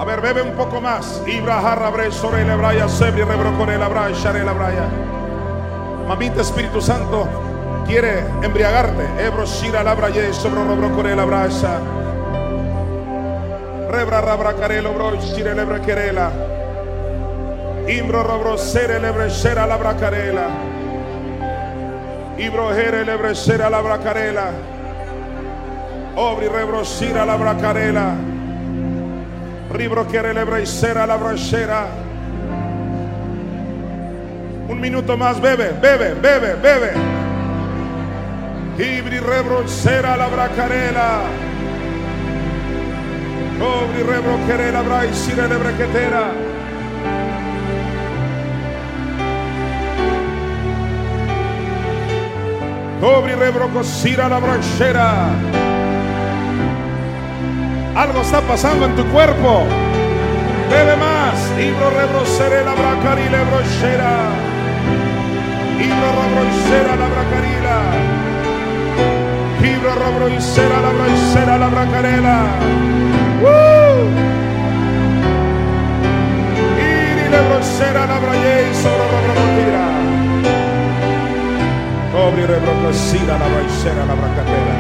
A ver, bebe un poco más. Ibra jarra bre sobre la braya, sebri rebro corela braya, share la braya. Mamita Espíritu Santo quiere embriagarte. Ebro shira la braya, sobre robro corela braya. Rebra rabra bro shire lebra querela. Imbro robro sere lebre shera la bracarela. Ibro jere lebre shera la bracarela. Obri rebro shira la bracarela. Ribro quiere lebre shera la brachera. Un minuto más, bebe, bebe, bebe, bebe. Ibri rebro shera la bracarela. Obri rebro querela brai sire le brequetera. Obri rebro cosira la branchera. Algo está pasando en tu cuerpo. Bebe más. Ibro rebro seré la bracari le brochera. Ibro rebro la bracarila. Ibro rebro sera la branchera la bracarela. ¡Woo! Iri le brochera la braye sobre la bracatira. Obri rebro cosira la branchera la bracatera.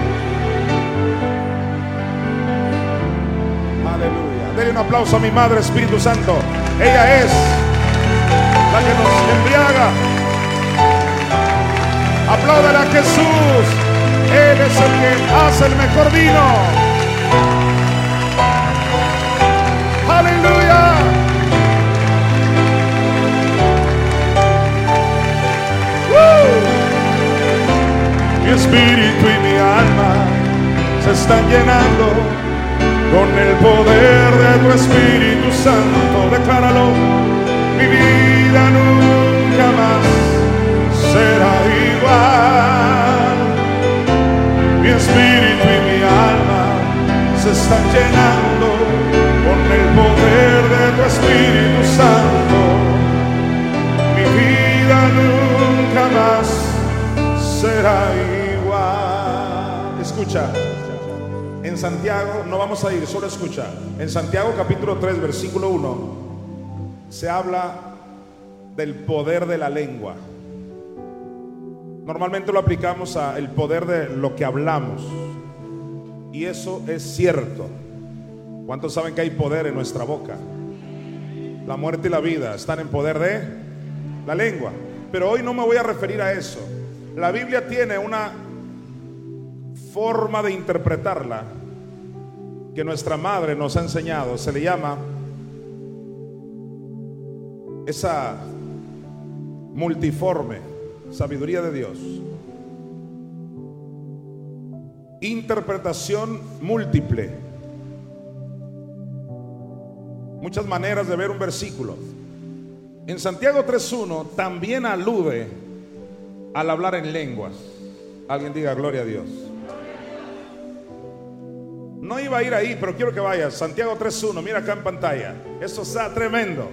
Aleluya. Denle un aplauso a mi Madre Espíritu Santo. Ella es la que nos embriaga. Aplaudan a Jesús. Él es el que hace el mejor vino. Aleluya. ¡Uh! Mi espíritu y mi alma se están llenando con el poder de tu Espíritu Santo. Decláralo. Mi vida no será igual. Mi espíritu y mi alma se están llenando con el poder de tu Espíritu Santo. Mi vida nunca más será igual. Escucha. En Santiago, no vamos a ir, solo escucha. En Santiago capítulo 3, versículo 1, se habla del poder de la lengua. Normalmente lo aplicamos a el poder de lo que hablamos. Y eso es cierto. ¿Cuántos saben que hay poder en nuestra boca? La muerte y la vida están en poder de la lengua. Pero hoy no me voy a referir a eso. La Biblia tiene una forma de interpretarla que nuestra madre nos ha enseñado. Se le llama esa multiforme sabiduría de Dios. Interpretación múltiple. Muchas maneras de ver un versículo. En Santiago 3.1 también alude al hablar en lenguas. Alguien diga gloria a Dios. No iba a ir ahí, pero quiero que vayas. Santiago 3.1, mira acá en pantalla. Eso está tremendo.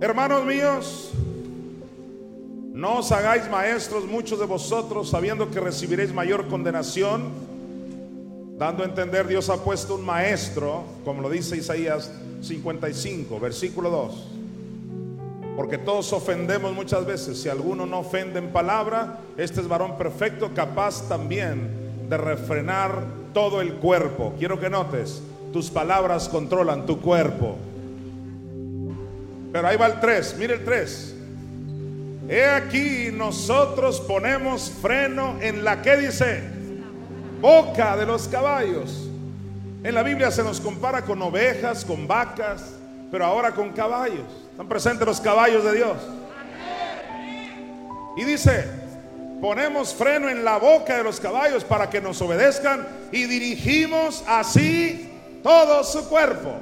Hermanos míos, no os hagáis maestros muchos de vosotros, sabiendo que recibiréis mayor condenación. Dando a entender, Dios ha puesto un maestro, como lo dice Isaías 55, versículo 2. Porque todos ofendemos muchas veces. Si alguno no ofende en palabra, este es varón perfecto, capaz también de refrenar todo el cuerpo. Quiero que notes, tus palabras controlan tu cuerpo. Pero ahí va el 3, mire el 3. He aquí nosotros ponemos freno en la que dice boca de los caballos. En la Biblia se nos compara con ovejas, con vacas, pero ahora con caballos. Están presentes los caballos de Dios. Y dice, ponemos freno en la boca de los caballos para que nos obedezcan y dirigimos así todo su cuerpo.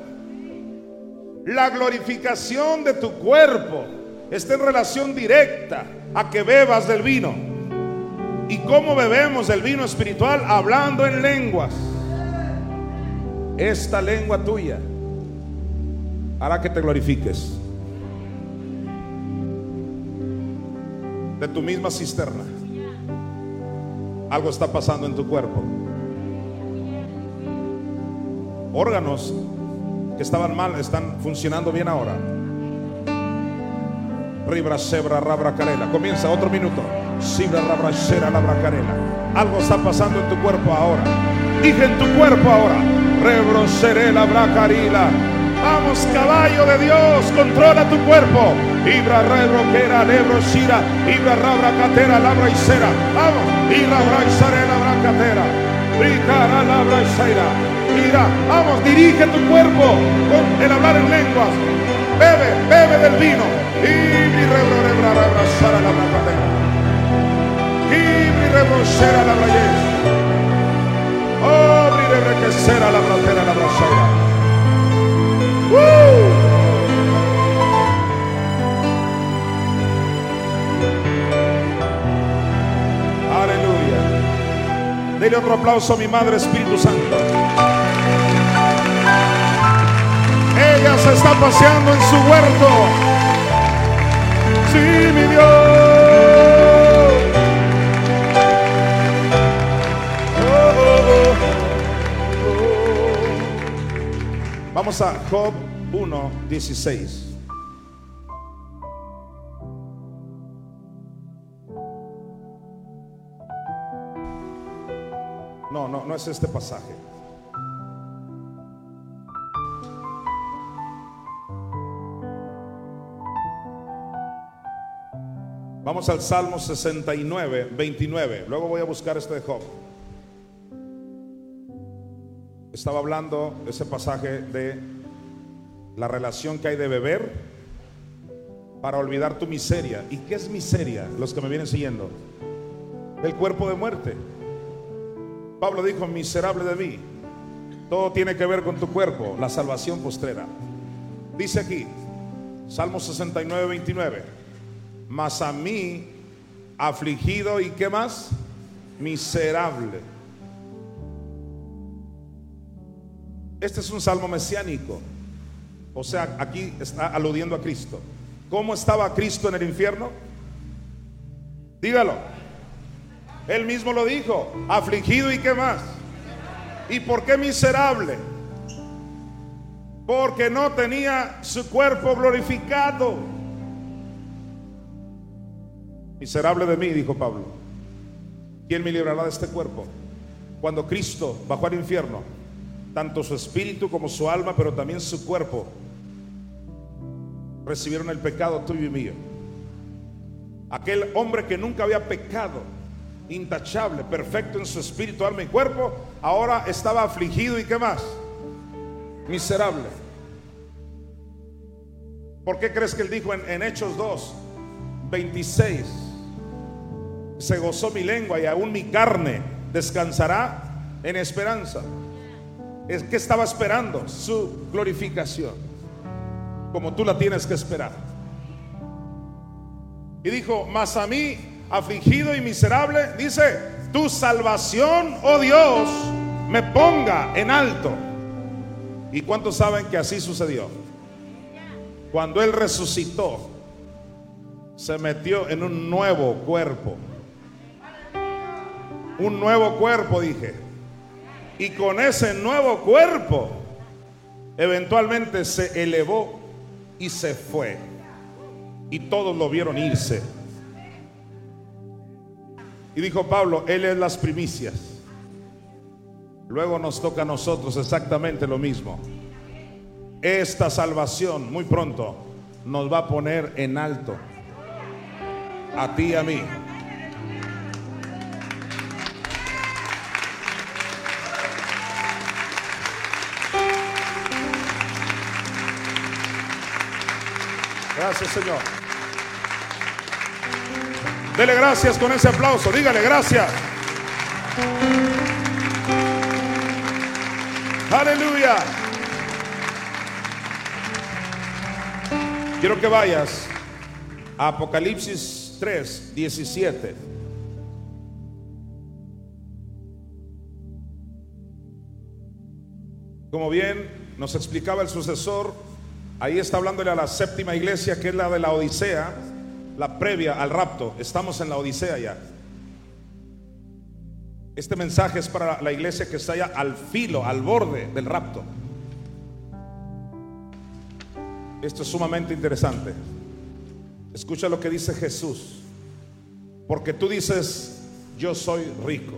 La glorificación de tu cuerpo está en relación directa a que bebas del vino. ¿Y cómo bebemos el vino espiritual? Hablando en lenguas. Esta lengua tuya hará que te glorifiques. De tu misma cisterna. Algo está pasando en tu cuerpo. Órganos que estaban mal están funcionando bien ahora. Ribra, sebra, rabra, carela. Comienza otro minuto. Sibra, rabra, shera, labra, carela. Algo está pasando en tu cuerpo ahora. Dije en tu cuerpo ahora. Rebro, seré, labra, carila. Vamos, caballo de Dios, controla tu cuerpo. Ibra, rebro, quera, lebro, shira. Ibra, rabra, catera, labra y. Vamos. Ibra, rabra, y seré, labra, y. Mira, vamos, dirige tu cuerpo con el hablar en lenguas. Bebe, bebe del vino. Y mi rebro, rebra, shara, labra, catera. Y mi rebro, labra, yes. Oh, mi rebro, que la bratera, la brasera. Aleluya. Dele otro aplauso a mi Madre Espíritu Santo. Ella se está paseando en su huerto. Vamos a Job 1, 16. No, no, no es este pasaje. Vamos al Salmo 69, 29. Luego voy a buscar este de Job. Estaba hablando ese pasaje de la relación que hay de beber para olvidar tu miseria. ¿Y qué es miseria? Los que me vienen siguiendo. del cuerpo de muerte. Pablo dijo, miserable de mí, todo tiene que ver con tu cuerpo, la salvación postrera. Dice aquí, Salmo 69, 29, mas a mí, afligido y qué más, miserable. Este es un salmo mesiánico. O sea, aquí está aludiendo a Cristo. ¿Cómo estaba Cristo en el infierno? Dígalo. Él mismo lo dijo, afligido y qué más. ¿Y por qué miserable? Porque no tenía su cuerpo glorificado. Miserable de mí, dijo Pablo. ¿Quién me librará de este cuerpo? Cuando Cristo bajó al infierno, tanto su espíritu como su alma, pero también su cuerpo, recibieron el pecado tuyo y mío. Aquel hombre que nunca había pecado, intachable, perfecto en su espíritu, alma y cuerpo, ahora estaba afligido y qué más? Miserable. ¿Por qué crees que él dijo en, Hechos 2, 26? Se gozó mi lengua y aún mi carne descansará en esperanza. Es que estaba esperando su glorificación, como tú la tienes que esperar. Y dijo, mas a mí, afligido y miserable, dice, tu salvación, oh Dios, me ponga en alto. ¿Y cuántos saben que así sucedió? Cuando Él resucitó, se metió en un nuevo cuerpo. Un nuevo cuerpo, dije. Y con ese nuevo cuerpo, eventualmente se elevó y se fue. Y todos lo vieron irse. Y dijo Pablo, Él es las primicias. Luego nos toca a nosotros exactamente lo mismo. Esta salvación muy pronto nos va a poner en alto. A ti y a mí. Gracias, Señor. Dele gracias con ese aplauso. Dígale gracias. Aleluya. Quiero que vayas a Apocalipsis 3, 17. Como bien nos explicaba el sucesor, Ahí está hablándole a la séptima iglesia, que es la de la Odisea, la previa al rapto. Estamos en la Odisea ya. Este mensaje es para la iglesia que está ya al filo, al borde del rapto. Esto es sumamente interesante. Escucha lo que dice Jesús. Porque tú dices, yo soy rico.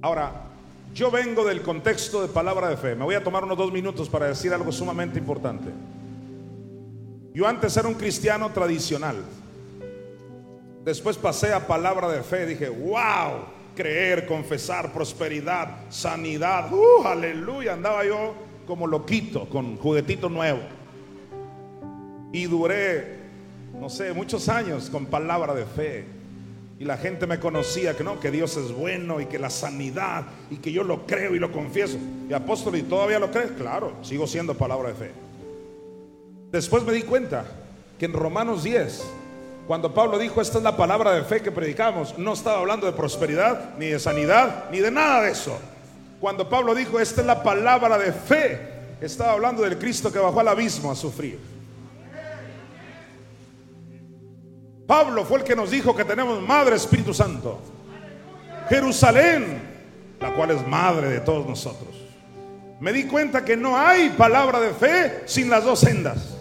Ahora, yo vengo del contexto de palabra de fe. Me voy a tomar unos dos minutos para decir algo sumamente importante. Yo antes era un cristiano tradicional. Después pasé a palabra de fe. Dije, wow, creer, confesar, prosperidad, sanidad. Uh, aleluya. Andaba yo como loquito, con juguetito nuevo. Y duré, no sé, muchos años con palabra de fe. Y la gente me conocía que no, que Dios es bueno y que la sanidad y que yo lo creo y lo confieso. Y apóstol, ¿y todavía lo crees? Claro, sigo siendo palabra de fe. Después me di cuenta que en Romanos 10, cuando Pablo dijo, esta es la palabra de fe que predicamos, no estaba hablando de prosperidad, ni de sanidad, ni de nada de eso. Cuando Pablo dijo, esta es la palabra de fe, estaba hablando del Cristo que bajó al abismo a sufrir. Pablo fue el que nos dijo que tenemos Madre Espíritu Santo. Jerusalén, la cual es madre de todos nosotros. Me di cuenta que no hay palabra de fe sin las dos sendas.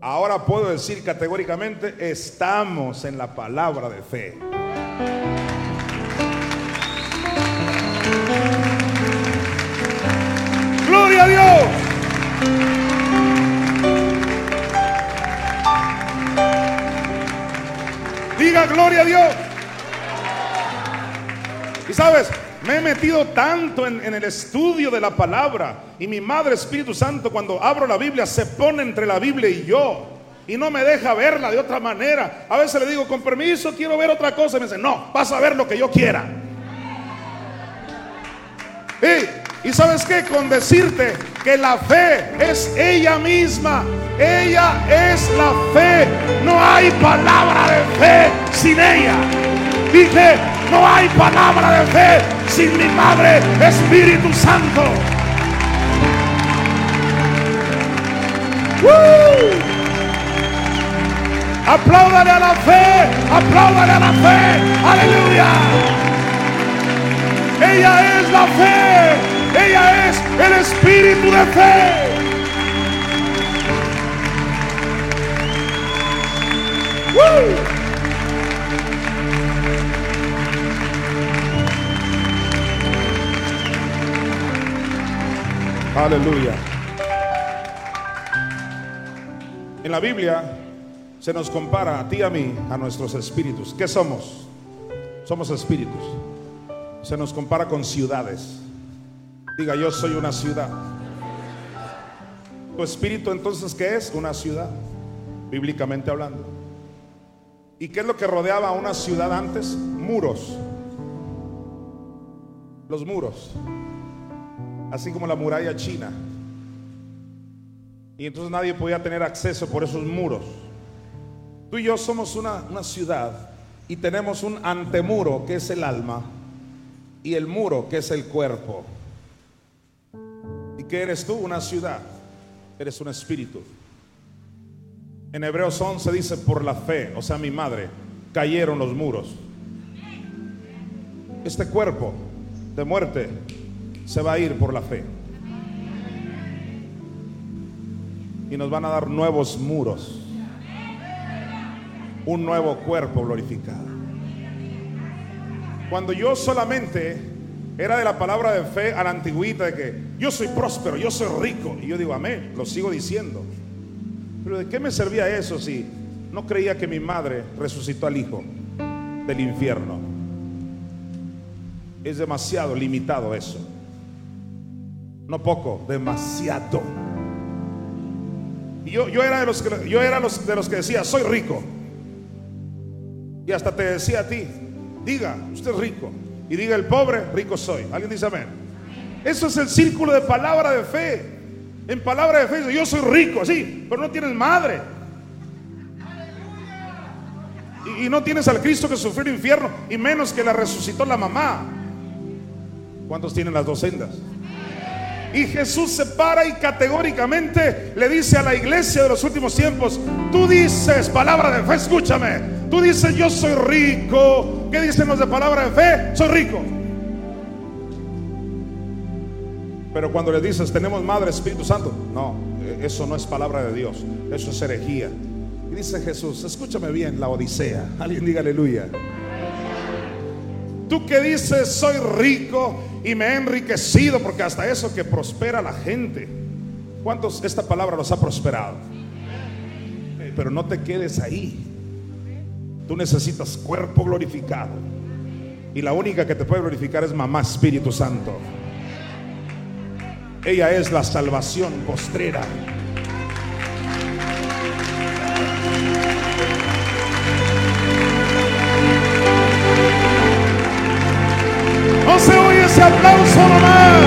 Ahora puedo decir categóricamente, estamos en la palabra de fe. Gloria a Dios. Diga gloria a Dios. Y sabes, me he metido tanto en, el estudio de la palabra. Y mi Madre Espíritu Santo, cuando abro la Biblia, se pone entre la Biblia y yo. y no me deja verla de otra manera. A veces le digo, con permiso, quiero ver otra cosa. Y me dice, no, vas a ver lo que yo quiera. Y, sabes qué, con decirte que la fe es ella misma. Ella es la fe. No hay palabra de fe sin ella. Dije, no hay palabra de fe sin mi Madre Espíritu Santo. Apláudale a la fe, apláudale a la fe. Aleluya. Ella es la fe, ella es el espíritu de fe. Aleluya. En la Biblia se nos compara a ti y a mí, a nuestros espíritus. ¿Qué somos? Somos espíritus. Se nos compara con ciudades. Diga, yo soy una ciudad. ¿Tu espíritu entonces qué es? Una ciudad, bíblicamente hablando. ¿Y qué es lo que rodeaba a una ciudad antes? Muros. Los muros. Así como la muralla china. Y entonces nadie podía tener acceso por esos muros. Tú y yo somos una, ciudad y tenemos un antemuro que es el alma y el muro que es el cuerpo. ¿Y qué eres tú? Una ciudad. Eres un espíritu. En Hebreos 11 dice, por la fe, o sea, mi madre, cayeron los muros. Este cuerpo de muerte se va a ir por la fe. Y nos van a dar nuevos muros un nuevo cuerpo glorificado. Cuando yo solamente era de la palabra de fe a la antigüita de que yo soy próspero, yo soy rico, y yo digo amén, lo sigo diciendo. Pero ¿de qué me servía eso si no creía que mi madre resucitó al hijo del infierno? Es demasiado limitado eso. No poco, demasiado. Y yo, yo era de los que yo era de los que decía, soy rico. Y hasta te decía a ti, diga, usted es rico. Y diga el pobre, rico soy. ¿Alguien dice amén? Eso es el círculo de palabra de fe. En palabra de fe, yo soy rico, sí, pero no tienes madre. Y, y no tienes al Cristo que sufrió el infierno, y menos que la resucitó la mamá. ¿Cuántos tienen las dos sendas? Y Jesús se para y categóricamente le dice a la iglesia de los últimos tiempos, tú dices, palabra de fe, escúchame, tú dices yo soy rico. ¿Qué dicen los de palabra de fe? Soy rico. Pero cuando le dices, tenemos Madre Espíritu Santo, no, eso no es palabra de Dios, eso es herejía. Y dice Jesús, escúchame bien, la Odisea. Alguien diga aleluya. Tú que dices, soy rico y me he enriquecido, porque hasta eso que prospera la gente. ¿Cuántos esta palabra los ha prosperado? Pero no te quedes ahí. Tú necesitas cuerpo glorificado. Y la única que te puede glorificar es mamá Espíritu Santo. Ella es la salvación postrera. No se oye ese aplauso nomás.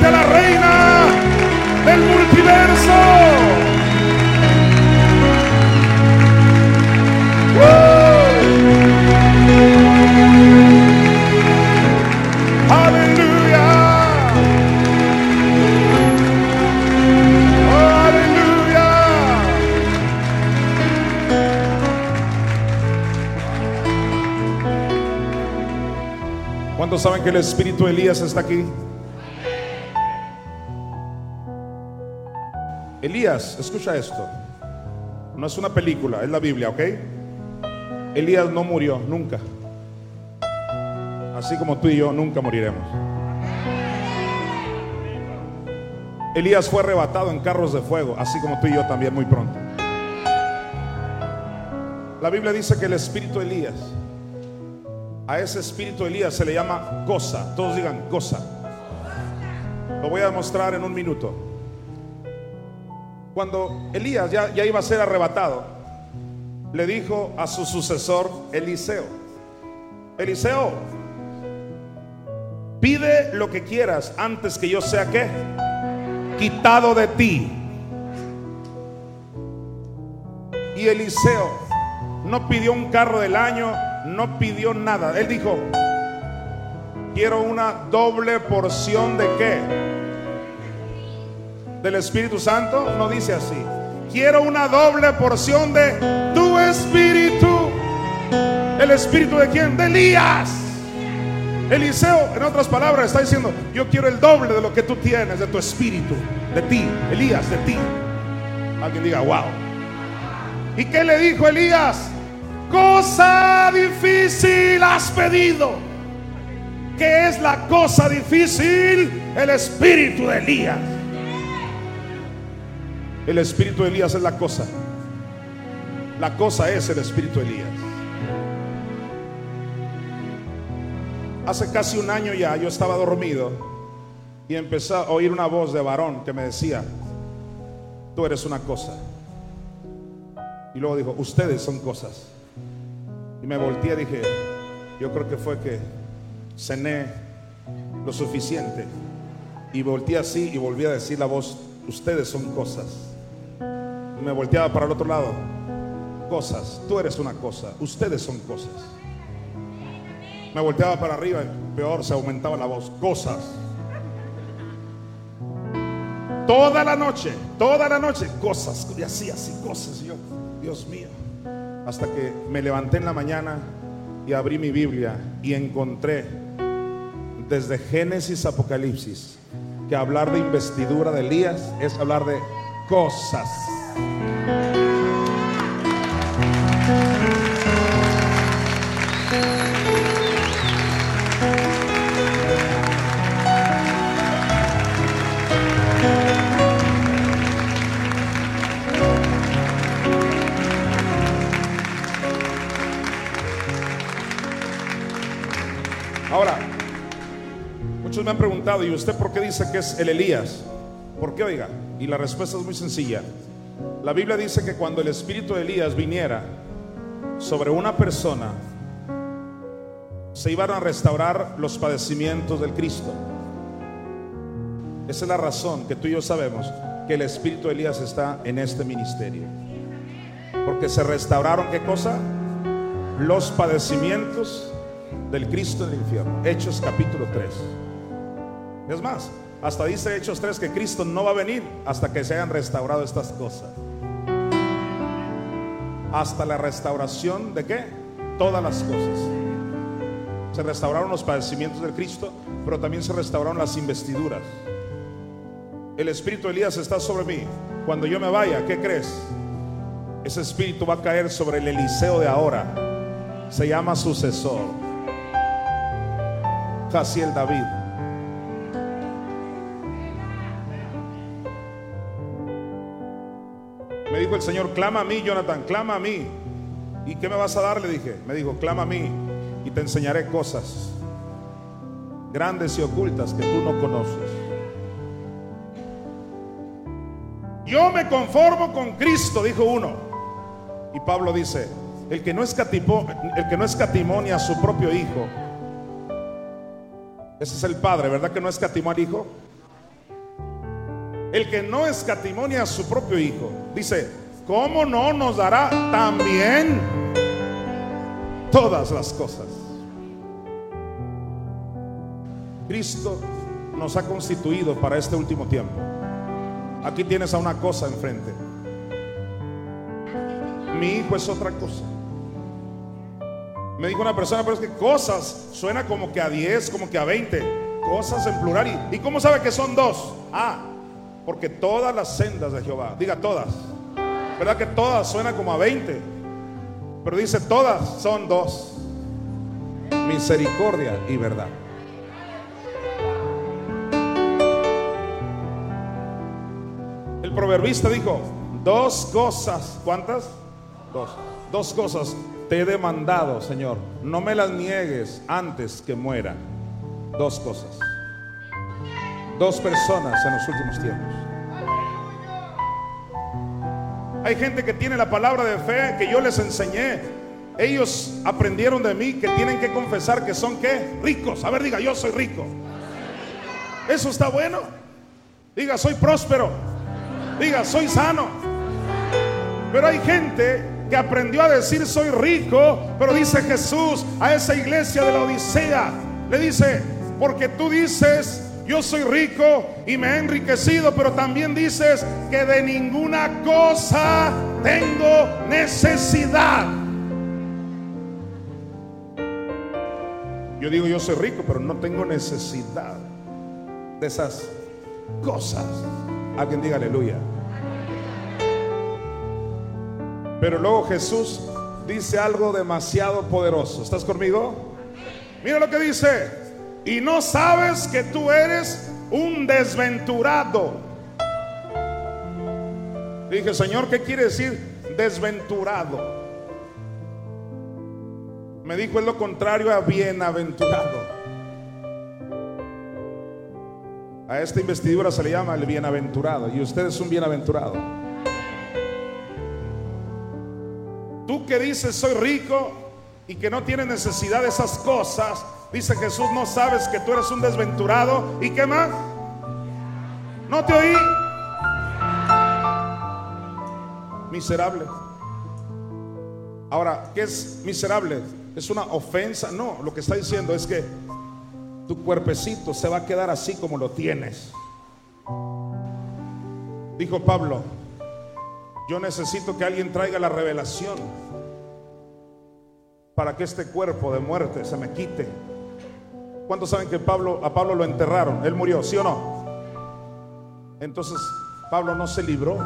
Apláudale fuerte a la reina del multiverso. ¿Cuántos saben que el espíritu de Elías está aquí? Elías, escucha esto. No es una película, es la Biblia, ¿ok? Elías no murió nunca. Así como tú y yo nunca moriremos. Elías fue arrebatado en carros de fuego, así como tú y yo también muy pronto. La Biblia dice que el espíritu Elías, a ese espíritu Elías se le llama cosa. Todos digan cosa. Lo voy a demostrar en un minuto. Cuando Elías ya, iba a ser arrebatado, le dijo a su sucesor Eliseo, Eliseo, pide lo que quieras antes que yo sea quitado de ti. Y Eliseo no pidió un carro del año, no pidió nada. Él dijo, quiero una doble porción de qué? Del Espíritu Santo. No dice así. Quiero una doble porción de tu espíritu. ¿El espíritu de quién? De Elías. Eliseo, en otras palabras, está diciendo, yo quiero el doble de lo que tú tienes, de tu espíritu, de ti, Elías, de ti. Alguien diga, wow. ¿Y qué le dijo Elías? Cosa difícil has pedido. ¿Qué es la cosa difícil? El espíritu de Elías. El espíritu de Elías es la cosa. La cosa es el espíritu de Elías. Hace casi un año ya yo estaba dormido y empecé a oír una voz de varón que me decía, tú eres una cosa. Y luego dijo, ustedes son cosas. Y me volteé y dije, yo creo que fue que cené lo suficiente. Y volteé así y volví a decir la voz, ustedes son cosas. Me volteaba para el otro lado, cosas, tú eres una cosa, ustedes son cosas. Me volteaba para arriba, peor se aumentaba la voz, cosas. Toda la noche, toda la noche, cosas, y así, así, cosas. yo, Dios mío. Hasta que me levanté en la mañana y abrí mi Biblia y encontré desde Génesis Apocalipsis que hablar de investidura de Elías es hablar de cosas. ¿Y usted por qué dice que es el Elías? ¿Por qué, oiga? Y la respuesta es muy sencilla. La Biblia dice que cuando el espíritu de Elías viniera sobre una persona, se iban a restaurar los padecimientos del Cristo. Esa es la razón que tú y yo sabemos que el espíritu de Elías está en este ministerio. Porque se restauraron, ¿qué cosa? Los padecimientos del Cristo en el infierno. Hechos capítulo 3. Es más, hasta dice Hechos 3 que Cristo no va a venir hasta que se hayan restaurado estas cosas. Hasta la restauración de qué? Todas las cosas. Se restauraron los padecimientos del Cristo, pero también se restauraron las investiduras. El espíritu de Elías está sobre mí. Cuando yo me vaya, ¿qué crees? Ese espíritu va a caer sobre el Eliseo de ahora. Se llama sucesor. el David. Dijo el Señor, clama a mí, Jonathan, clama a mí. ¿Y qué me vas a dar? Le dije. Me dijo, clama a mí y te enseñaré cosas grandes y ocultas que tú no conoces. Yo me conformo con Cristo, dijo uno. Y Pablo dice, el que no escatimó, el que no escatimó a su propio hijo, ese es el padre, ¿verdad que no escatimó al hijo? El que no escatimó ni a su propio hijo, dice, ¿cómo no nos dará también todas las cosas? Cristo nos ha constituido para este último tiempo. Aquí tienes a una cosa enfrente. Mi hijo es otra cosa. Me dijo una persona, pero es que cosas suena como que a 10, como que a 20. Cosas en plural. ¿Y, cómo sabe que son dos? Ah, porque todas las sendas de Jehová, diga todas. ¿Verdad que todas suena como a 20? Pero dice todas son dos. Misericordia y verdad. El proverbista dijo, dos cosas, ¿cuántas? Dos. Dos cosas te he demandado, Señor. No me las niegues antes que muera. Dos cosas. Dos personas en los últimos tiempos. Hay gente que tiene la palabra de fe que yo les enseñé. Ellos aprendieron de mí que tienen que confesar que son qué? Ricos. A ver, diga, yo soy rico. Eso está bueno. Diga, soy próspero. Diga, soy sano. Pero hay gente que aprendió a decir soy rico, pero dice Jesús a esa iglesia de la Odisea, le dice, porque tú dices, yo soy rico y me he enriquecido, pero también dices que de ninguna cosa tengo necesidad. Yo digo, yo soy rico, pero no tengo necesidad de esas cosas. Alguien diga aleluya. Pero luego Jesús dice algo demasiado poderoso. ¿Estás conmigo? Mira lo que dice. Y no sabes que tú eres un desventurado. Dije, Señor, ¿qué quiere decir desventurado? Me dijo es lo contrario a bienaventurado. A esta investidura se le llama el bienaventurado. Y usted es un bienaventurado. Tú que dices soy rico y que no tienes necesidad de esas cosas, dice Jesús, no sabes que tú eres un desventurado. ¿Y qué más? ¿No te oí? Miserable. Ahora, ¿qué es miserable? ¿Es una ofensa? No, lo que está diciendo es que tu cuerpecito se va a quedar así como lo tienes. Dijo Pablo, yo necesito que alguien traiga la revelación para que este cuerpo de muerte se me quite. ¿Cuántos saben que Pablo, a Pablo lo enterraron? Él murió, ¿sí o no? Entonces, Pablo no se libró.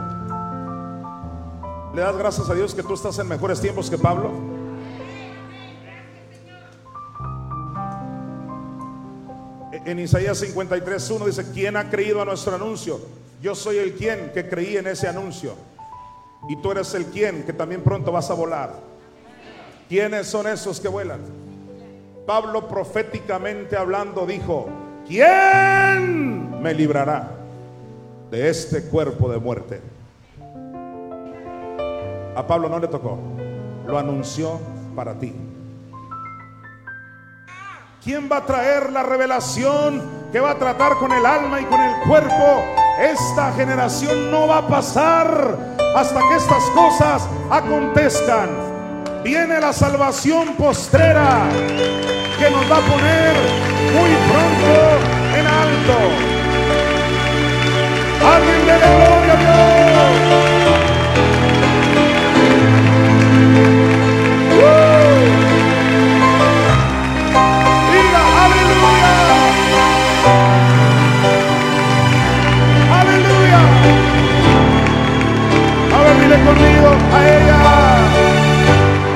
¿Le das gracias a Dios que tú estás en mejores tiempos que Pablo? En Isaías 53.1 dice, ¿quién ha creído a nuestro anuncio? Yo soy el quien que creí en ese anuncio. Y tú eres el quien que también pronto vas a volar. ¿Quiénes son esos que vuelan? Pablo proféticamente hablando dijo, ¿quién me librará de este cuerpo de muerte? A Pablo no le tocó, lo anunció para ti. ¿Quién va a traer la revelación que va a tratar con el alma y con el cuerpo? Esta generación no va a pasar hasta que estas cosas acontezcan. Viene la salvación postrera que nos va a poner muy pronto en alto. Alguien de gloria a Dios. conmigo a ella.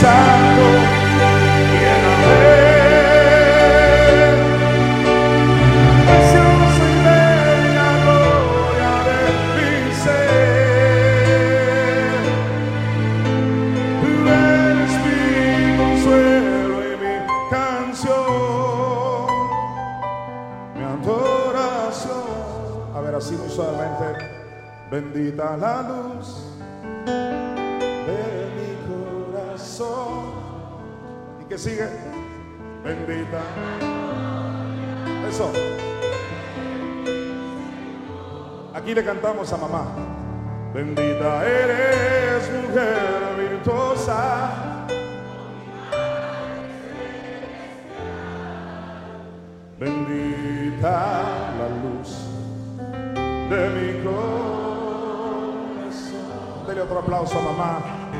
Santo, sigue. Bendita. Eso. Aquí le cantamos a mamá. Bendita eres mujer virtuosa. Bendita la luz de mi corazón. Dele otro aplauso a mamá.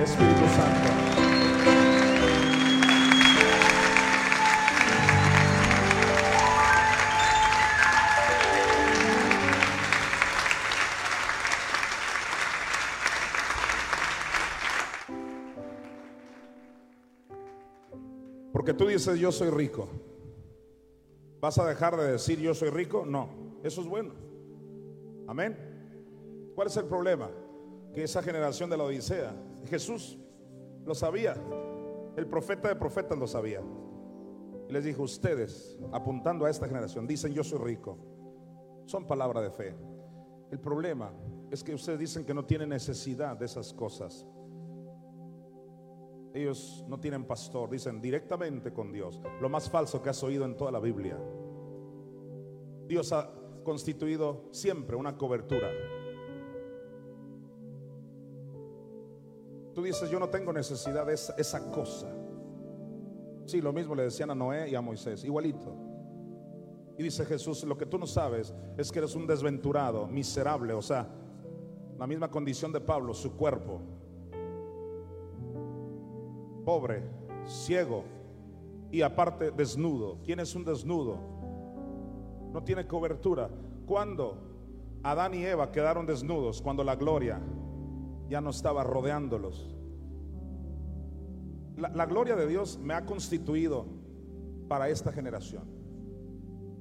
Espíritu Santo. Dices yo soy rico. ¿Vas a dejar de decir yo soy rico? No, eso es bueno. Amén. ¿Cuál es el problema? Que esa generación de la Odisea, Jesús lo sabía, el profeta de profetas lo sabía. Les dijo, ustedes, apuntando a esta generación, dicen yo soy rico. Son palabra de fe. El problema es que ustedes dicen que no tienen necesidad de esas cosas. Ellos no tienen pastor, dicen directamente con Dios. Lo más falso que has oído en toda la Biblia. Dios ha constituido siempre una cobertura. Tú dices, yo no tengo necesidad de esa, cosa. Sí, lo mismo le decían a Noé y a Moisés, igualito. Y dice Jesús, lo que tú no sabes es que eres un desventurado, miserable, o sea, la misma condición de Pablo, su cuerpo, pobre, ciego y aparte desnudo. ¿Quién es un desnudo? No tiene cobertura. Cuando Adán y Eva quedaron desnudos, cuando la gloria ya no estaba rodeándolos. La, la gloria de Dios me ha constituido para esta generación.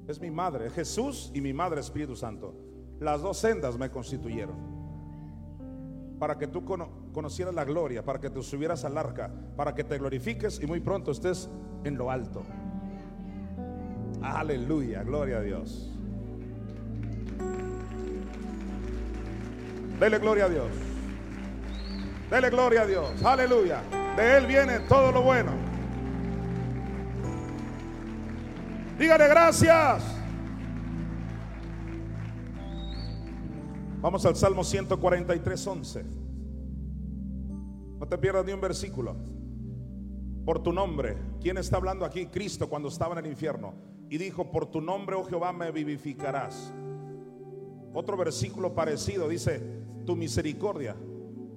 Es mi madre, Jesús y mi madre Espíritu Santo. Las dos sendas me constituyeron para que tú conocieras la gloria, para que te subieras al arca, para que te glorifiques y muy pronto estés en lo alto. Aleluya, gloria a Dios. Dele gloria a Dios. Dele gloria a Dios. Aleluya. De Él viene todo lo bueno. Dígale gracias. Vamos al Salmo 143, 11. Te pierdas ni un versículo. Por tu nombre. ¿Quién está hablando aquí? Cristo cuando estaba en el infierno. Y dijo, por tu nombre, oh Jehová, me vivificarás. Otro versículo parecido dice, tu misericordia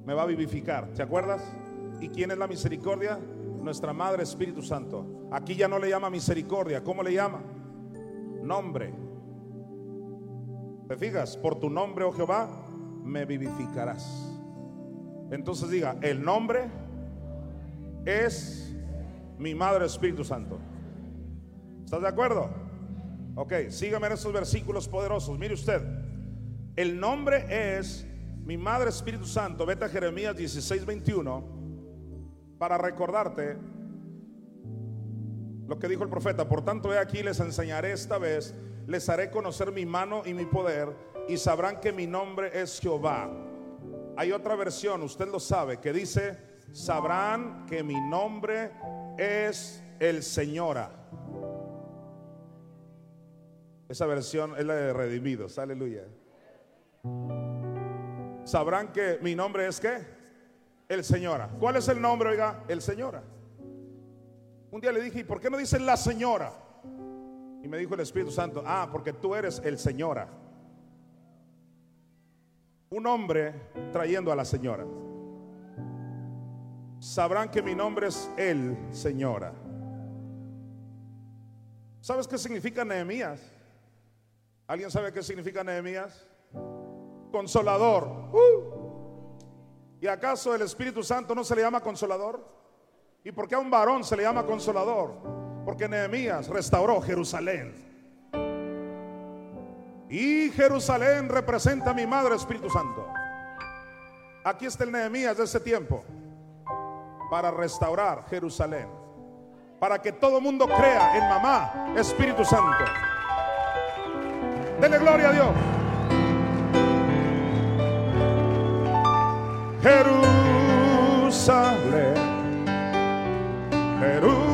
me va a vivificar. ¿Te acuerdas? ¿Y quién es la misericordia? Nuestra Madre Espíritu Santo. Aquí ya no le llama misericordia. ¿Cómo le llama? Nombre. ¿Te fijas? Por tu nombre, oh Jehová, me vivificarás. Entonces diga, el nombre es mi Madre Espíritu Santo. ¿Estás de acuerdo? Ok, sígame en estos versículos poderosos. Mire usted, el nombre es mi Madre Espíritu Santo. Vete a Jeremías 16, 21 para recordarte lo que dijo el profeta. Por tanto, he aquí, les enseñaré esta vez les haré conocer mi mano y mi poder y sabrán que mi nombre es Jehová. Hay otra versión, usted lo sabe, que dice, sabrán que mi nombre es el Señora. Esa versión es la de redimidos, aleluya. Sabrán que mi nombre es qué? El Señora. ¿Cuál es el nombre, oiga? El Señora. Un día le dije, ¿y por qué no dice la Señora? Y me dijo el Espíritu Santo, ah, porque tú eres el Señora. Un hombre trayendo a la Señora. Sabrán que mi nombre es el Señora. ¿Sabes qué significa Nehemías? ¿Alguien sabe qué significa Nehemías? Consolador. Uh. ¿Y acaso el Espíritu Santo no se le llama consolador? ¿Y por qué a un varón se le llama consolador? Porque Nehemías restauró Jerusalén. Y Jerusalén representa a mi Madre Espíritu Santo. Aquí está el Nehemías de ese tiempo. Para restaurar Jerusalén. Para que todo mundo crea en mamá Espíritu Santo. Dele gloria a Dios. Jerusalén. Jerusalén.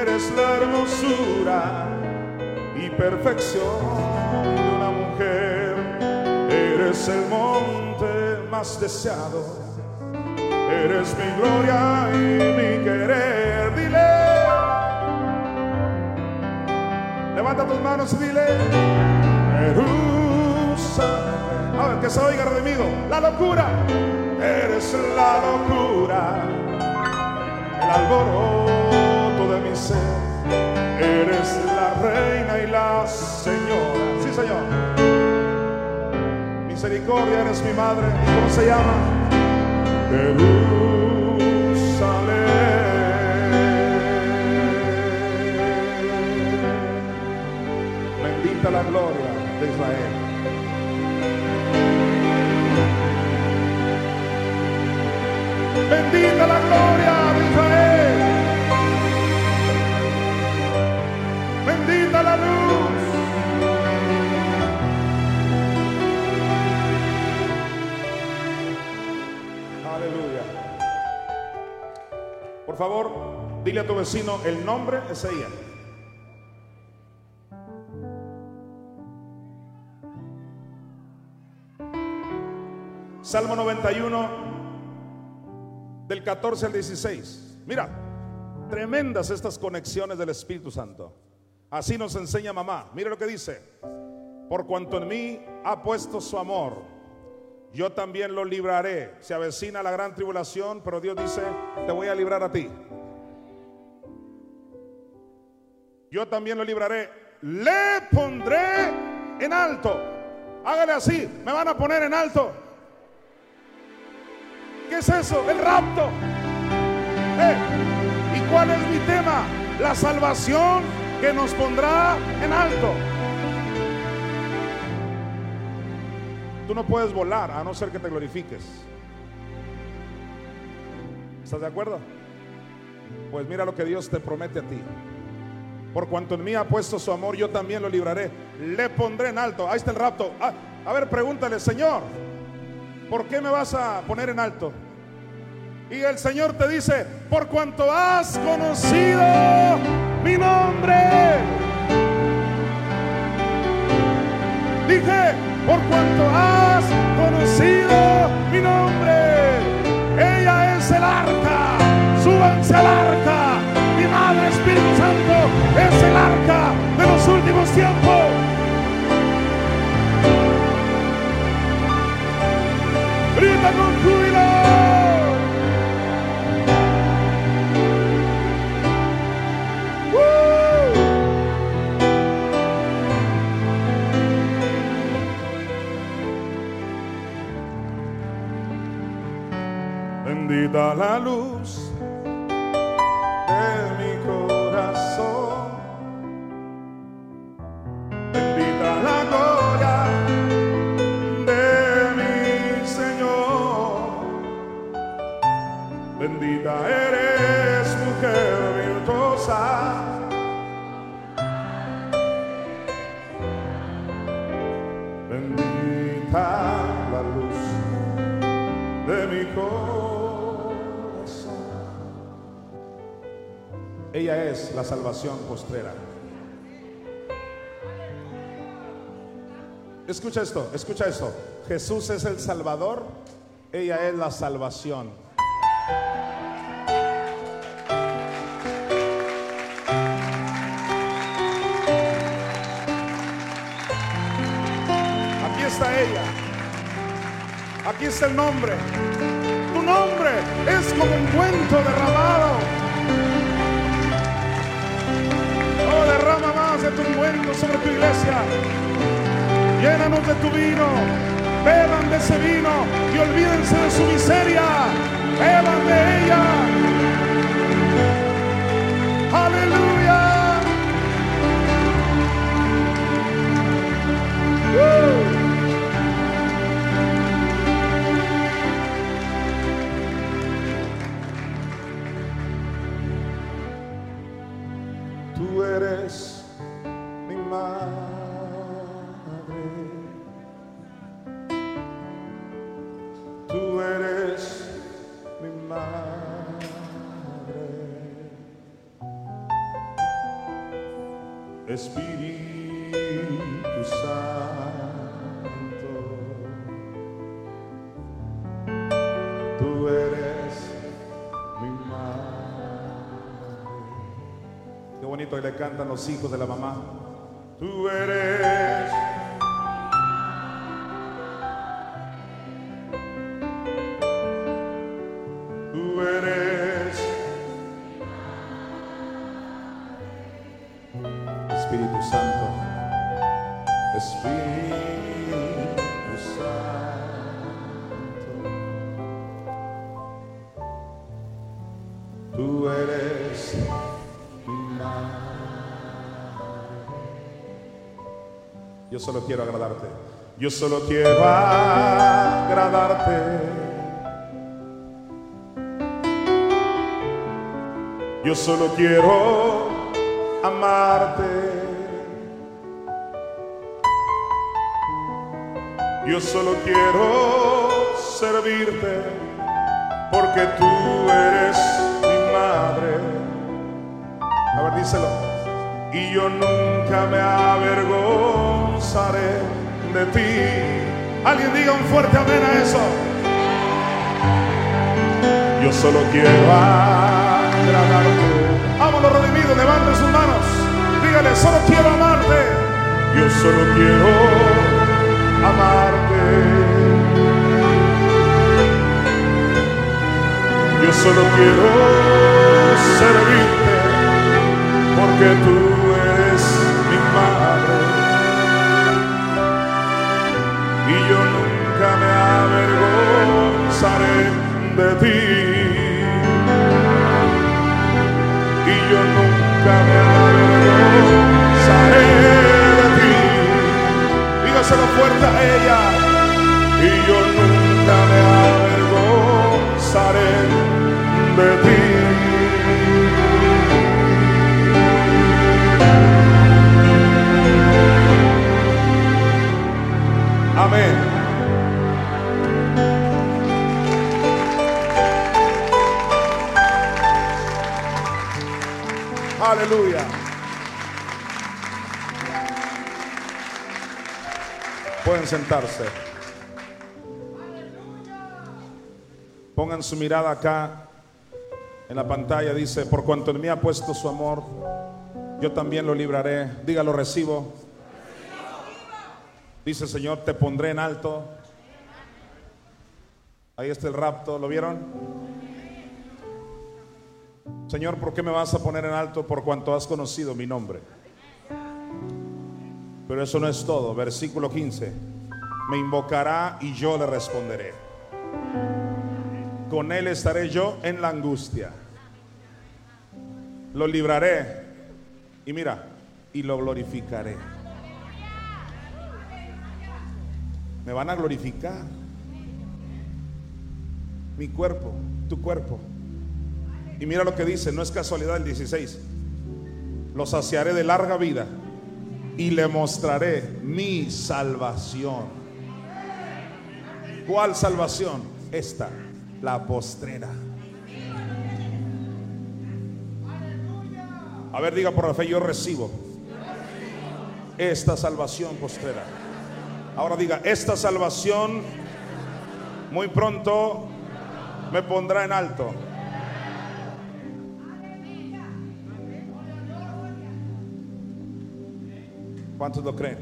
Eres la hermosura y perfección de una mujer. Eres el monte más deseado. Eres mi gloria y mi querer. Dile. Levanta tus manos y dile. Jerusalén. A ver, que se oiga redimido. La locura. Eres la locura. El alboroto Eres la reina y la señora. Sí, Señor. Misericordia eres mi madre. ¿Y cómo se llama? Jerusalén. Bendita la gloria de Israel. Bendita la gloria de Israel. Aleluya. Por favor, dile a tu vecino, el nombre es ella. Salmo 91, del 14 al 16. Mira, tremendas estas conexiones del Espíritu Santo. Así nos enseña mamá. Mira lo que dice. Por cuanto en mí ha puesto su amor, yo también lo libraré. Se avecina la gran tribulación, pero Dios dice, te voy a librar a ti. Yo también lo libraré. Le pondré en alto. Hágale así, me van a poner en alto. ¿Qué es eso? El rapto. Eh, ¿Y cuál es mi tema? La salvación que nos pondrá en alto. Tú no puedes volar a no ser que te glorifiques. ¿Estás de acuerdo? Pues mira lo que Dios te promete a ti. Por cuanto en mí ha puesto su amor, yo también lo libraré. Le pondré en alto. Ahí está el rapto. Ah, a ver, pregúntale, Señor, ¿por qué me vas a poner en alto? Y el Señor te dice, por cuanto has conocido mi nombre. Dije, por cuanto has conocido mi nombre. Ella es el arca, súbanse al. Bendita la luz de mi corazón. Bendita la gloria de mi Señor. Bendita eres, mujer virtuosa. Bendita la luz de mi corazón. Ella es la salvación postrera. Escucha esto, escucha esto. Jesús es el Salvador, ella es la salvación. Aquí está ella. Aquí está el nombre. Tu nombre es como un cuento derramado. De tu ungüento sobre tu iglesia. Llénanos de tu vino. Beban de ese vino y olvídense de su miseria. Beban de ella. Aleluya. Los hijos de la mamá. Tú eres solo quiero agradarte. Yo solo quiero agradarte. Yo solo quiero amarte. Yo solo quiero servirte porque tú eres mi madre. A ver, díselo. Y yo nunca me de ti. Alguien diga un fuerte amén a eso. Yo solo quiero agradarte. Amo los redimidos, levanten sus manos. Dígale, solo quiero amarte. Yo solo quiero amarte. Yo solo quiero servirte porque tú de ti. Y yo nunca me avergonzaré de ti. Dígaselo fuerte a ella. Y yo nunca me avergonzaré de ti. Aleluya. Pueden sentarse. Pongan su mirada acá en la pantalla. Dice, por cuanto en mí ha puesto su amor, yo también lo libraré. Dígalo, recibo. Dice, Señor, te pondré en alto. Ahí está el rapto, ¿lo vieron? Señor, ¿por qué me vas a poner en alto por cuanto has conocido mi nombre? Pero eso no es todo. Versículo 15. Me invocará y yo le responderé. Con él estaré yo en la angustia. Lo libraré. Y mira, y lo glorificaré. Me van a glorificar. Mi cuerpo, tu cuerpo. Y mira lo que dice, no es casualidad el 16. Lo saciaré de larga vida y le mostraré mi salvación. ¿Cuál salvación? Esta, la postrera. A ver, diga por la fe, yo recibo esta salvación postrera. Ahora diga, esta salvación muy pronto me pondrá en alto. ¿Cuántos lo creen?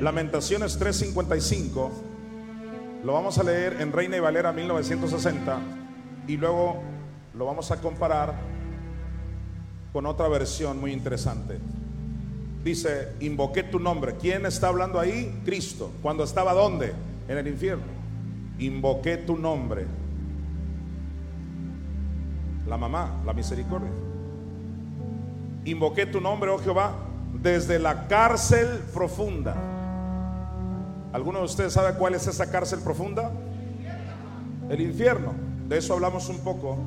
Lamentaciones 3:55 lo vamos a leer en Reina y Valera 1960 y luego lo vamos a comparar con otra versión muy interesante. Dice, invoqué tu nombre. ¿Quién está hablando ahí? Cristo. ¿Cuando estaba dónde? En el infierno. Invoqué tu nombre. La mamá, la misericordia. Invoqué tu nombre, oh Jehová, desde la cárcel profunda. ¿Alguno de ustedes sabe cuál es esa cárcel profunda? El infierno. De eso hablamos un poco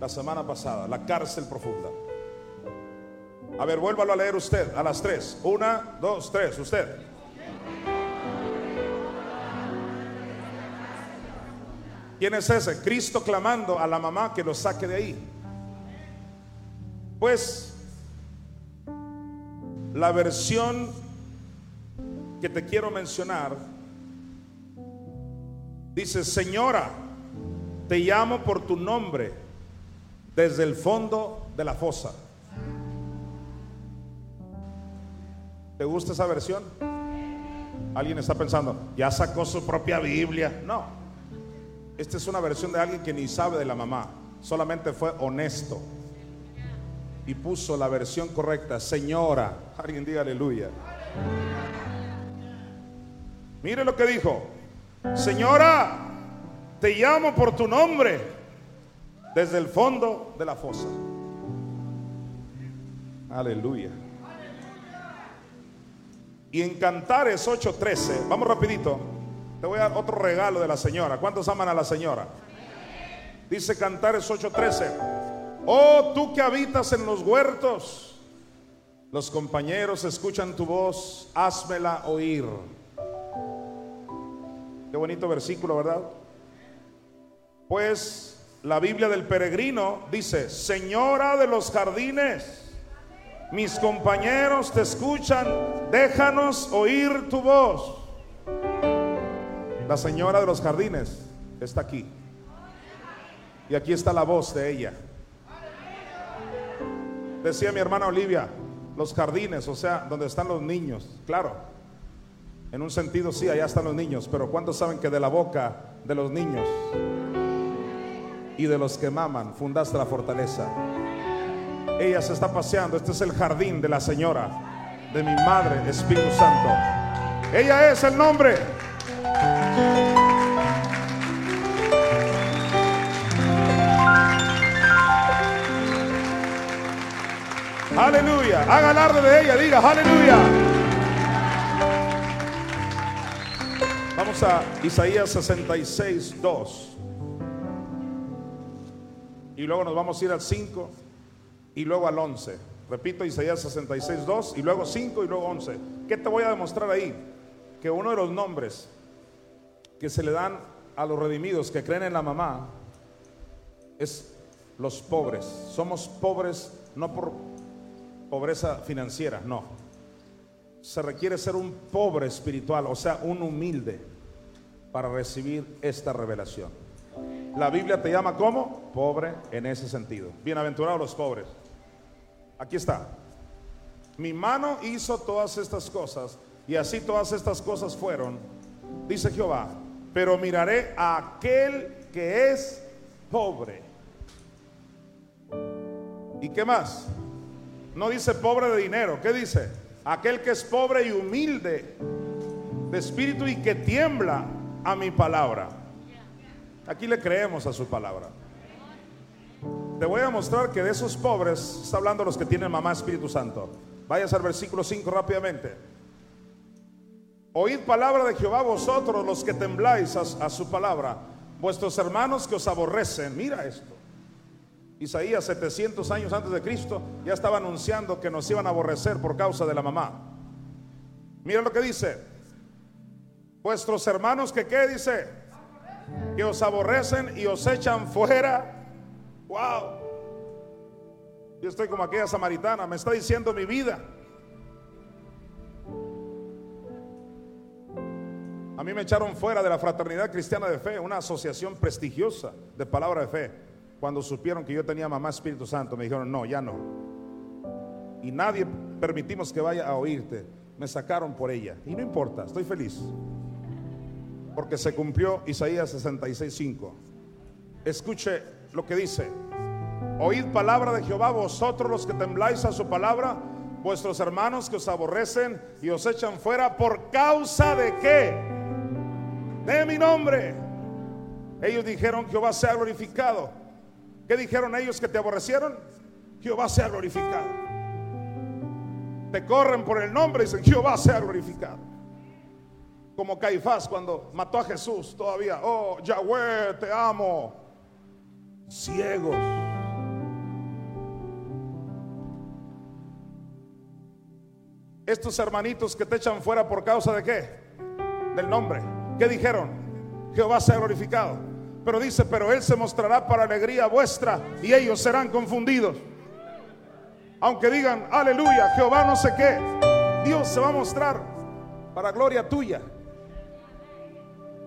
la semana pasada, la cárcel profunda. A ver, vuélvalo a leer usted a las tres. Una, dos, tres, usted. ¿Quién es ese? Cristo clamando a la mamá que lo saque de ahí. Pues la versión que te quiero mencionar dice, señora, te llamo por tu nombre desde el fondo de la fosa. ¿Te gusta esa versión? Alguien está pensando, ya sacó su propia Biblia. No. Esta es una versión de alguien que ni sabe de la mamá, solamente fue honesto y puso la versión correcta, señora. Alguien diga aleluya. Mire lo que dijo. Señora, te llamo por tu nombre desde el fondo de la fosa. Aleluya. Y en Cantares 8:13, vamos rapidito, te voy a dar otro regalo de la señora. ¿Cuántos aman a la señora? Dice Cantares 8:13, oh tú que habitas en los huertos, los compañeros escuchan tu voz, házmela oír. Qué bonito versículo, ¿verdad? Pues la Biblia del peregrino dice, Señora de los jardines, mis compañeros te escuchan, déjanos oír tu voz. La señora de los jardines está aquí. Y aquí está la voz de ella. Decía mi hermana Olivia, los jardines, o sea, donde están los niños. Claro, en un sentido sí, allá están los niños, pero ¿cuántos saben que de la boca de los niños y de los que maman fundaste la fortaleza? Ella se está paseando. Este es el jardín de la señora, de mi madre, Espíritu Santo. Ella es el nombre. Aleluya. Haga alarde de ella. Diga, aleluya. Vamos a Isaías 66, 2. Y luego nos vamos a ir al 5 y luego al 11. Repito, Isaías 66, 2 y luego 5 y luego 11. ¿Qué te voy a demostrar ahí? Que uno de los nombres que se le dan a los redimidos que creen en la mamá es los pobres. Somos pobres no por pobreza financiera, no. Se requiere ser un pobre espiritual, o sea, un humilde para recibir esta revelación. La Biblia te llama como pobre en ese sentido. Bienaventurados los pobres. Aquí está. Mi mano hizo todas estas cosas y así todas estas cosas fueron, dice Jehová, pero miraré a aquel que es pobre. ¿Y qué más? No dice pobre de dinero, ¿qué dice? Aquel que es pobre y humilde de espíritu y que tiembla a mi palabra. Aquí le creemos a su palabra. Te voy a mostrar que de esos pobres está hablando los que tienen mamá Espíritu Santo. Vayas al versículo 5 rápidamente. Oíd palabra de Jehová vosotros los que tembláis a, su palabra, vuestros hermanos que os aborrecen. Mira esto. Isaías 700 años antes de Cristo ya estaba anunciando que nos iban a aborrecer por causa de la mamá. Mira lo que dice. Vuestros hermanos que qué dice? Que os aborrecen y os echan fuera Wow. Yo estoy como aquella samaritana, me está diciendo mi vida. A mí me echaron fuera de la Fraternidad Cristiana de Fe, una asociación prestigiosa de palabra de fe. Cuando supieron que yo tenía mamá Espíritu Santo, me dijeron, no, ya no. Y nadie permitimos que vaya a oírte. Me sacaron por ella. Y no importa, estoy feliz. Porque se cumplió Isaías 66.5. Escuche lo que dice, oíd palabra de Jehová vosotros los que tembláis a su palabra, vuestros hermanos que os aborrecen y os echan fuera por causa de qué? De mi nombre. Ellos dijeron, Jehová sea glorificado. ¿Qué dijeron ellos que te aborrecieron? Jehová sea glorificado. Te corren por el nombre y dicen, Jehová sea glorificado. Como Caifás cuando mató a Jesús todavía. Oh, Yahweh, te amo ciegos. Estos hermanitos que te echan fuera por causa de qué? Del nombre. ¿Qué dijeron? Jehová sea glorificado. Pero dice, pero Él se mostrará para alegría vuestra y ellos serán confundidos. Aunque digan, aleluya, Jehová no sé qué, Dios se va a mostrar para gloria tuya.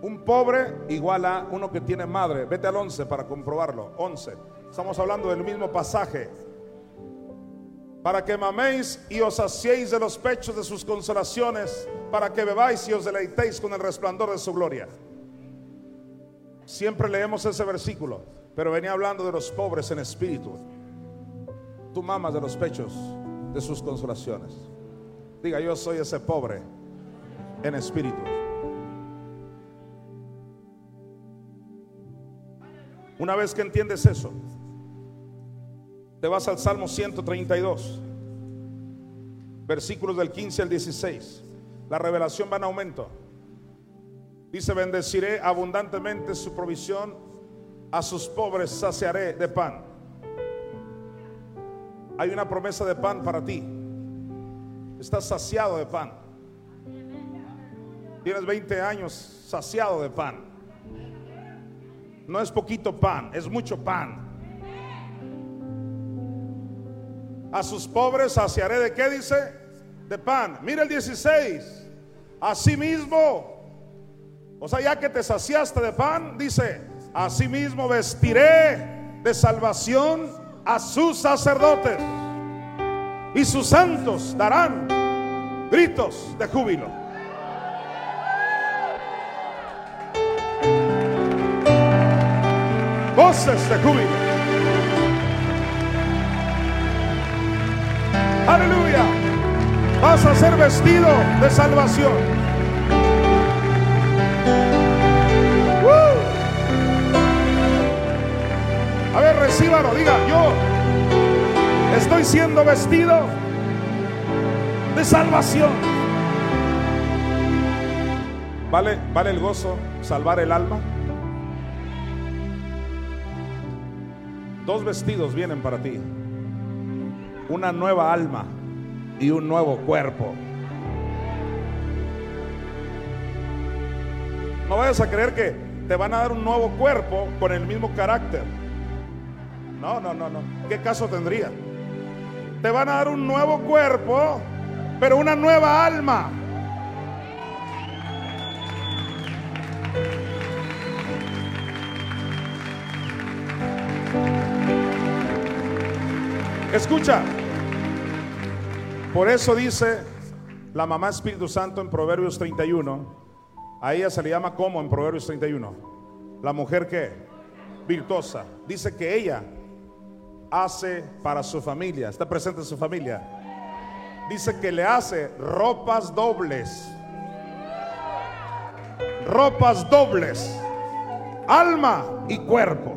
Un pobre igual a uno que tiene madre. Vete al 11 para comprobarlo. 11. Estamos hablando del mismo pasaje. Para que maméis y os saciéis de los pechos de sus consolaciones, para que bebáis y os deleitéis con el resplandor de su gloria. Siempre leemos ese versículo, pero venía hablando de los pobres en espíritu. Tú mamas de los pechos de sus consolaciones. Diga, yo soy ese pobre en espíritu. Una vez que entiendes eso, te vas al Salmo 132, versículos del 15 al 16. La revelación va en aumento. Dice, bendeciré abundantemente su provisión, a sus pobres saciaré de pan. Hay una promesa de pan para ti. Estás saciado de pan. Tienes 20 años saciado de pan. No es poquito pan, es mucho pan. A sus pobres saciaré de qué dice? De pan. Mira el 16. Asimismo, o sea, ya que te saciaste de pan, dice, asimismo vestiré de salvación a sus sacerdotes. Y sus santos darán gritos de júbilo. Voces de júbilo. Aleluya. Vas a ser vestido de salvación. A ver, recíbalo, diga, yo estoy siendo vestido de salvación. ¿Vale, ¿Vale el gozo salvar el alma? Dos vestidos vienen para ti. Una nueva alma y un nuevo cuerpo. No vayas a creer que te van a dar un nuevo cuerpo con el mismo carácter. No, no, no, no. ¿Qué caso tendría? Te van a dar un nuevo cuerpo, pero una nueva alma. Escucha. Por eso dice la mamá Espíritu Santo en Proverbios 31. A ella se le llama como en Proverbios 31. La mujer que virtuosa. Dice que ella hace para su familia. Está presente en su familia. Dice que le hace ropas dobles. Ropas dobles. Alma y cuerpo.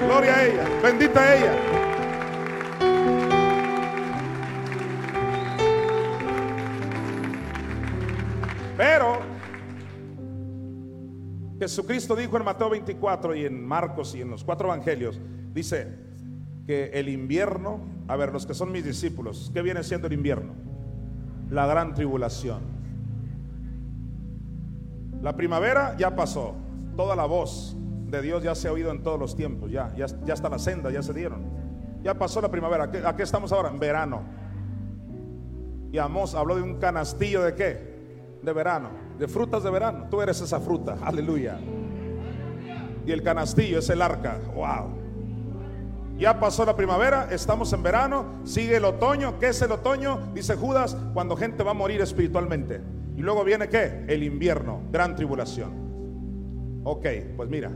Gloria a ella. Bendita ella. Pero Jesucristo dijo en Mateo 24 y en Marcos y en los cuatro evangelios, dice que el invierno, a ver, los que son mis discípulos, ¿qué viene siendo el invierno? La gran tribulación. La primavera ya pasó, toda la voz de Dios ya se ha oído en todos los tiempos, ya, ya, está la senda, ya se dieron. Ya pasó la primavera, ¿a qué estamos ahora? En verano. Y Amos habló de un canastillo de qué? De verano, de frutas de verano. Tú eres esa fruta, aleluya. Y el canastillo es el arca, wow. Ya pasó la primavera, estamos en verano, sigue el otoño. ¿Qué es el otoño? Dice Judas, cuando gente va a morir espiritualmente. Y luego viene qué? El invierno, gran tribulación. Ok, pues mira,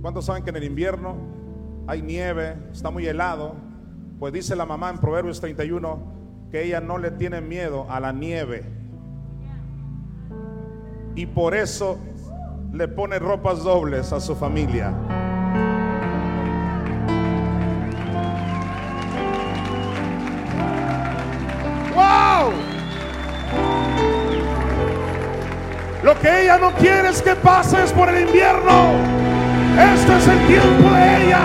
¿cuántos saben que en el invierno hay nieve, está muy helado? Pues dice la mamá en Proverbios 31 que ella no le tiene miedo a la nieve. Y por eso le pone ropas dobles a su familia. ¡Wow! Lo que ella no quiere es que pases por el invierno. Este es el tiempo de ella.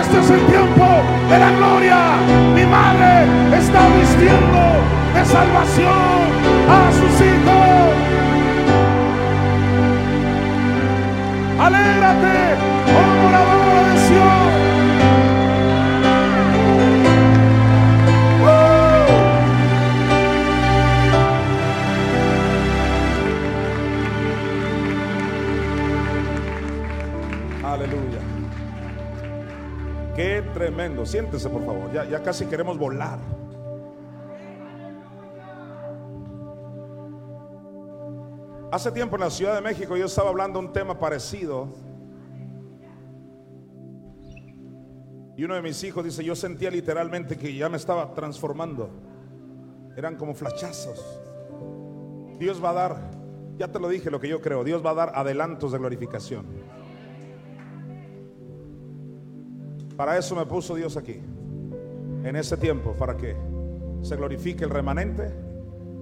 Este es el tiempo de la gloria. Mi madre está vistiendo de salvación a sus hijos. Alégrate, oh moradora de Sion. Aleluya. Qué tremendo. Siéntese, por favor. Ya, ya casi queremos volar. Hace tiempo en la Ciudad de México yo estaba hablando un tema parecido. Y uno de mis hijos dice, yo sentía literalmente que ya me estaba transformando. Eran como flachazos. Dios va a dar, ya te lo dije lo que yo creo, Dios va a dar adelantos de glorificación. Para eso me puso Dios aquí, en ese tiempo, para que se glorifique el remanente,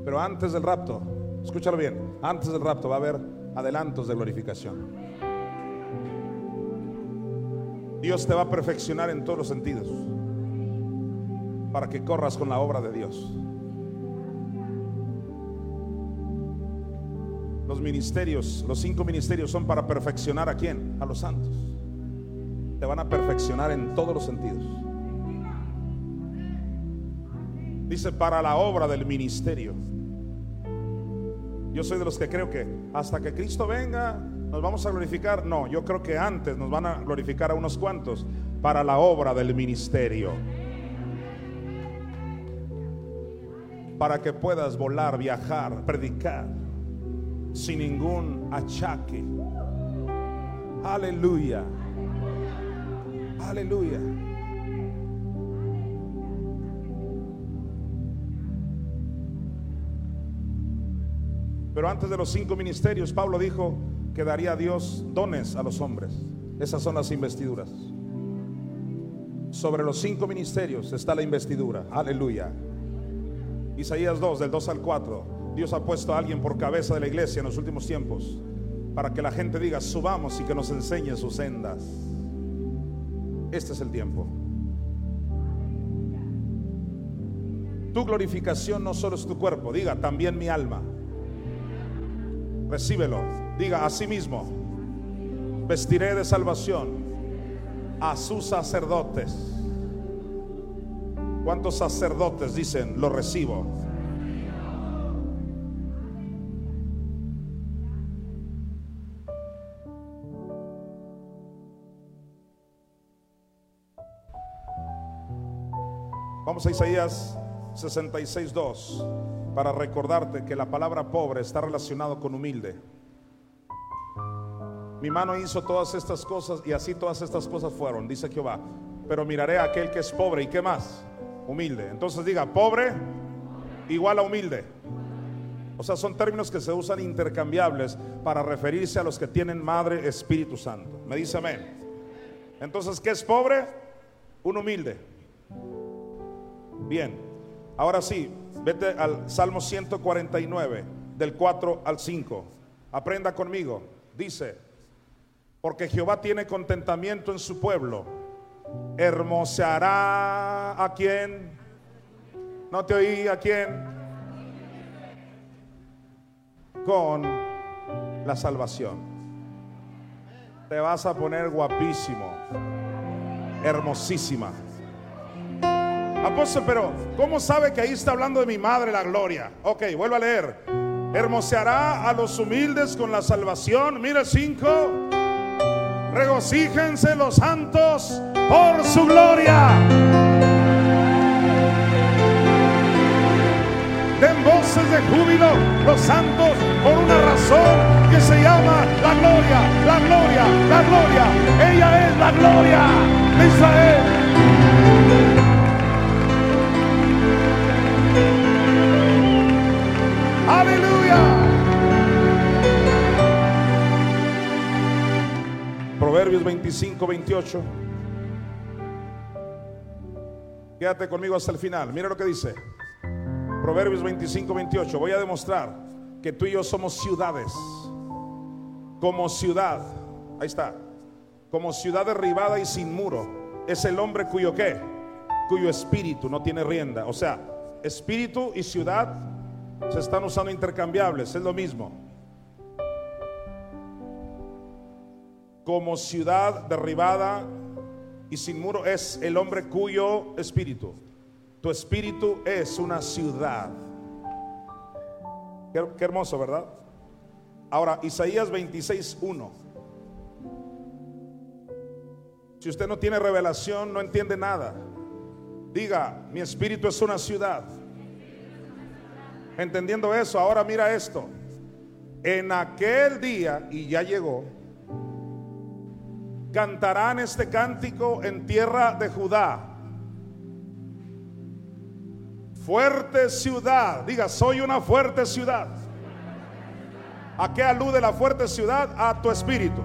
pero antes del rapto, escúchalo bien, antes del rapto va a haber adelantos de glorificación. Dios te va a perfeccionar en todos los sentidos para que corras con la obra de Dios. Los ministerios, los cinco ministerios son para perfeccionar a quién? A los santos. Te van a perfeccionar en todos los sentidos. Dice para la obra del ministerio. Yo soy de los que creo que hasta que Cristo venga nos vamos a glorificar. No, yo creo que antes nos van a glorificar a unos cuantos para la obra del ministerio. Para que puedas volar, viajar, predicar sin ningún achaque. Aleluya. Aleluya. Pero antes de los cinco ministerios, Pablo dijo que daría a Dios dones a los hombres. Esas son las investiduras. Sobre los cinco ministerios está la investidura. Aleluya. Isaías 2, del 2 al 4. Dios ha puesto a alguien por cabeza de la iglesia en los últimos tiempos para que la gente diga, subamos y que nos enseñe sus sendas. Este es el tiempo. Tu glorificación no solo es tu cuerpo, diga también mi alma. Recíbelo, diga a sí mismo, vestiré de salvación a sus sacerdotes. ¿Cuántos sacerdotes dicen, lo recibo? Vamos a Isaías 66, 2 para recordarte que la palabra pobre está relacionado con humilde. Mi mano hizo todas estas cosas y así todas estas cosas fueron, dice Jehová. Pero miraré a aquel que es pobre y qué más, humilde. Entonces diga, pobre igual a humilde. O sea, son términos que se usan intercambiables para referirse a los que tienen madre Espíritu Santo. Me dice amén. Entonces, ¿qué es pobre? Un humilde. Bien, ahora sí, vete al Salmo 149, del 4 al 5. Aprenda conmigo. Dice, porque Jehová tiene contentamiento en su pueblo, hermoseará a quien, no te oí, a quien, con la salvación. Te vas a poner guapísimo, hermosísima. Apóstol, pero ¿cómo sabe que ahí está hablando de mi madre la gloria? Ok, vuelvo a leer. Hermoseará a los humildes con la salvación. Mira 5. Regocíjense los santos por su gloria. Den voces de júbilo los santos por una razón que se llama la gloria, la gloria, la gloria. Ella es la gloria de Israel. Aleluya. Proverbios 25, 28. Quédate conmigo hasta el final. Mira lo que dice. Proverbios 25, 28. Voy a demostrar que tú y yo somos ciudades. Como ciudad. Ahí está. Como ciudad derribada y sin muro. Es el hombre cuyo qué? Cuyo espíritu no tiene rienda. O sea, espíritu y ciudad se están usando intercambiables, es lo mismo. Como ciudad derribada y sin muro es el hombre cuyo espíritu. Tu espíritu es una ciudad. Qué, hermoso, ¿verdad? Ahora, Isaías 26.1. Si usted no tiene revelación, no entiende nada. Diga, mi espíritu es una ciudad. Entendiendo eso, ahora mira esto. En aquel día, y ya llegó, cantarán este cántico en tierra de Judá. Fuerte ciudad, diga, soy una fuerte ciudad. ¿A qué alude la fuerte ciudad? A tu espíritu.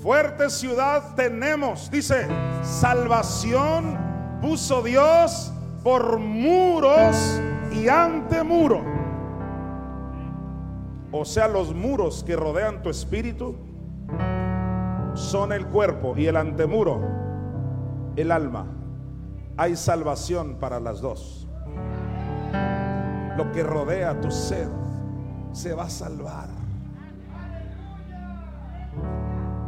Fuerte ciudad tenemos, dice, salvación puso Dios por muros y ante muro. O sea, los muros que rodean tu espíritu son el cuerpo y el antemuro, el alma. Hay salvación para las dos. Lo que rodea tu ser se va a salvar.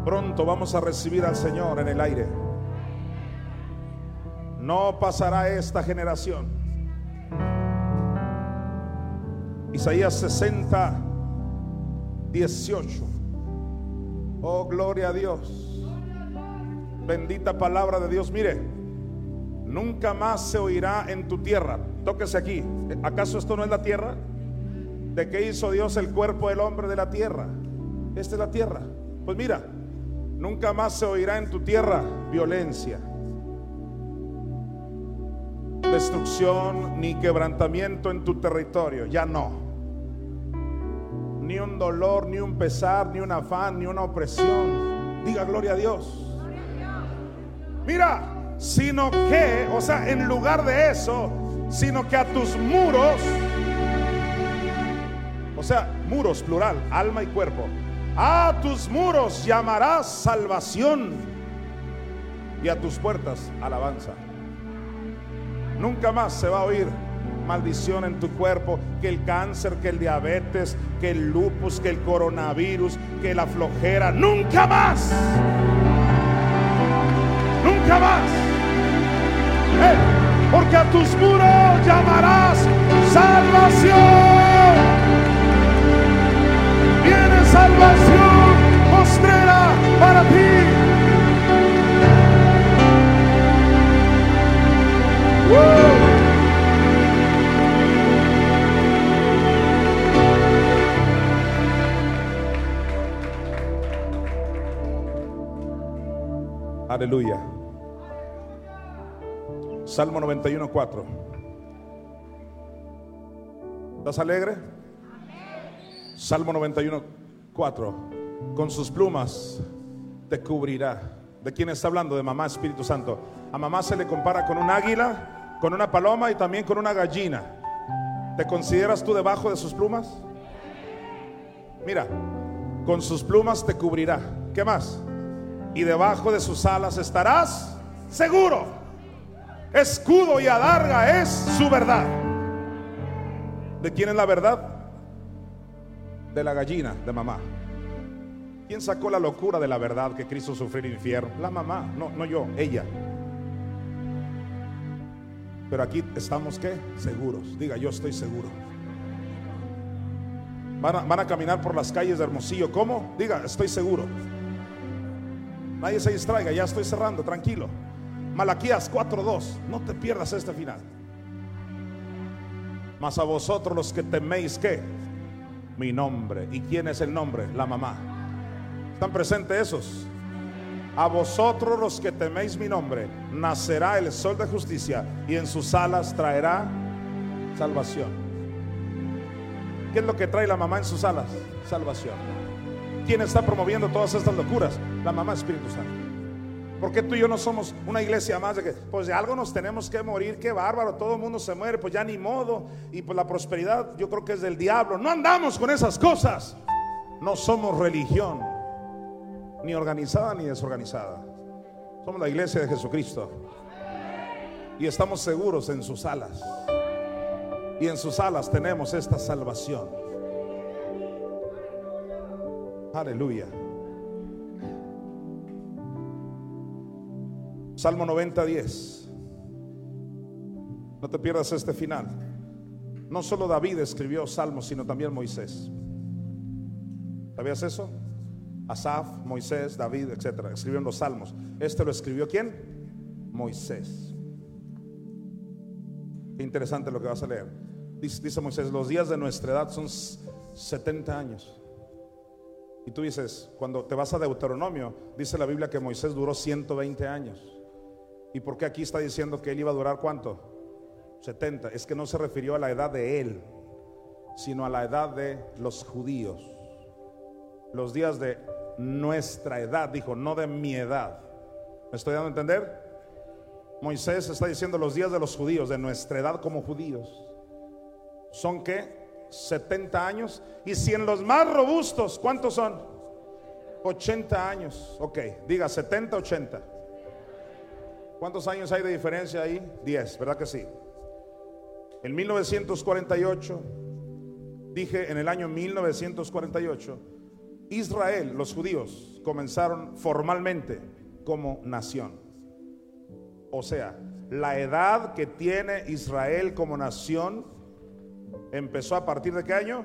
Pronto vamos a recibir al Señor en el aire. No pasará esta generación. Isaías 60, 18. Oh, gloria a Dios. Bendita palabra de Dios. Mire, nunca más se oirá en tu tierra. Tóquese aquí. ¿Acaso esto no es la tierra? ¿De qué hizo Dios el cuerpo del hombre de la tierra? Esta es la tierra. Pues mira, nunca más se oirá en tu tierra violencia, destrucción ni quebrantamiento en tu territorio. Ya no ni un dolor, ni un pesar, ni un afán, ni una opresión. Diga gloria a Dios. Mira, sino que, o sea, en lugar de eso, sino que a tus muros, o sea, muros plural, alma y cuerpo, a tus muros llamarás salvación y a tus puertas alabanza. Nunca más se va a oír maldición en tu cuerpo, que el cáncer, que el diabetes, que el lupus, que el coronavirus, que la flojera. Nunca más. Nunca más. Eh, porque a tus muros llamarás salvación. Viene salvación postrera para ti. Aleluya. Salmo 91, 4. ¿Estás alegre? Salmo 91, 4. Con sus plumas te cubrirá. ¿De quién está hablando? De mamá Espíritu Santo. A mamá se le compara con un águila, con una paloma y también con una gallina. ¿Te consideras tú debajo de sus plumas? Mira, con sus plumas te cubrirá. ¿Qué más? Y debajo de sus alas estarás seguro. Escudo y adarga es su verdad. ¿De quién es la verdad? De la gallina, de mamá. ¿Quién sacó la locura de la verdad que Cristo sufrió el infierno? La mamá, no, no yo, ella. Pero aquí estamos qué? Seguros. Diga, yo estoy seguro. Van a, van a caminar por las calles de Hermosillo. ¿Cómo? Diga, estoy seguro. Nadie se distraiga, ya estoy cerrando, tranquilo. Malaquías 4:2, no te pierdas este final. Mas a vosotros los que teméis que mi nombre. ¿Y quién es el nombre? La mamá. ¿Están presentes esos? A vosotros los que teméis mi nombre, nacerá el sol de justicia y en sus alas traerá salvación. ¿Qué es lo que trae la mamá en sus alas? Salvación. ¿Quién está promoviendo todas estas locuras? La mamá Espíritu Santo. Porque tú y yo no somos una iglesia más de que, pues de algo nos tenemos que morir, qué bárbaro, todo el mundo se muere, pues ya ni modo. Y pues la prosperidad yo creo que es del diablo. No andamos con esas cosas. No somos religión, ni organizada ni desorganizada. Somos la iglesia de Jesucristo. Y estamos seguros en sus alas. Y en sus alas tenemos esta salvación. Aleluya. Salmo 90, 10. No te pierdas este final. No solo David escribió salmos, sino también Moisés. ¿Sabías eso? Asaf, Moisés, David, etcétera. Escribieron los salmos. Este lo escribió quién? Moisés. Interesante lo que vas a leer. Dice, dice Moisés: Los días de nuestra edad son 70 años. Y tú dices, cuando te vas a Deuteronomio, dice la Biblia que Moisés duró 120 años. ¿Y por qué aquí está diciendo que él iba a durar cuánto? 70. Es que no se refirió a la edad de él, sino a la edad de los judíos. Los días de nuestra edad, dijo, no de mi edad. ¿Me estoy dando a entender? Moisés está diciendo los días de los judíos, de nuestra edad como judíos. ¿Son qué? 70 años. Y si en los más robustos, ¿cuántos son? 80 años. Ok, diga 70, 80. ¿Cuántos años hay de diferencia ahí? 10, ¿verdad que sí? En 1948, dije en el año 1948, Israel, los judíos, comenzaron formalmente como nación. O sea, la edad que tiene Israel como nación empezó a partir de qué año?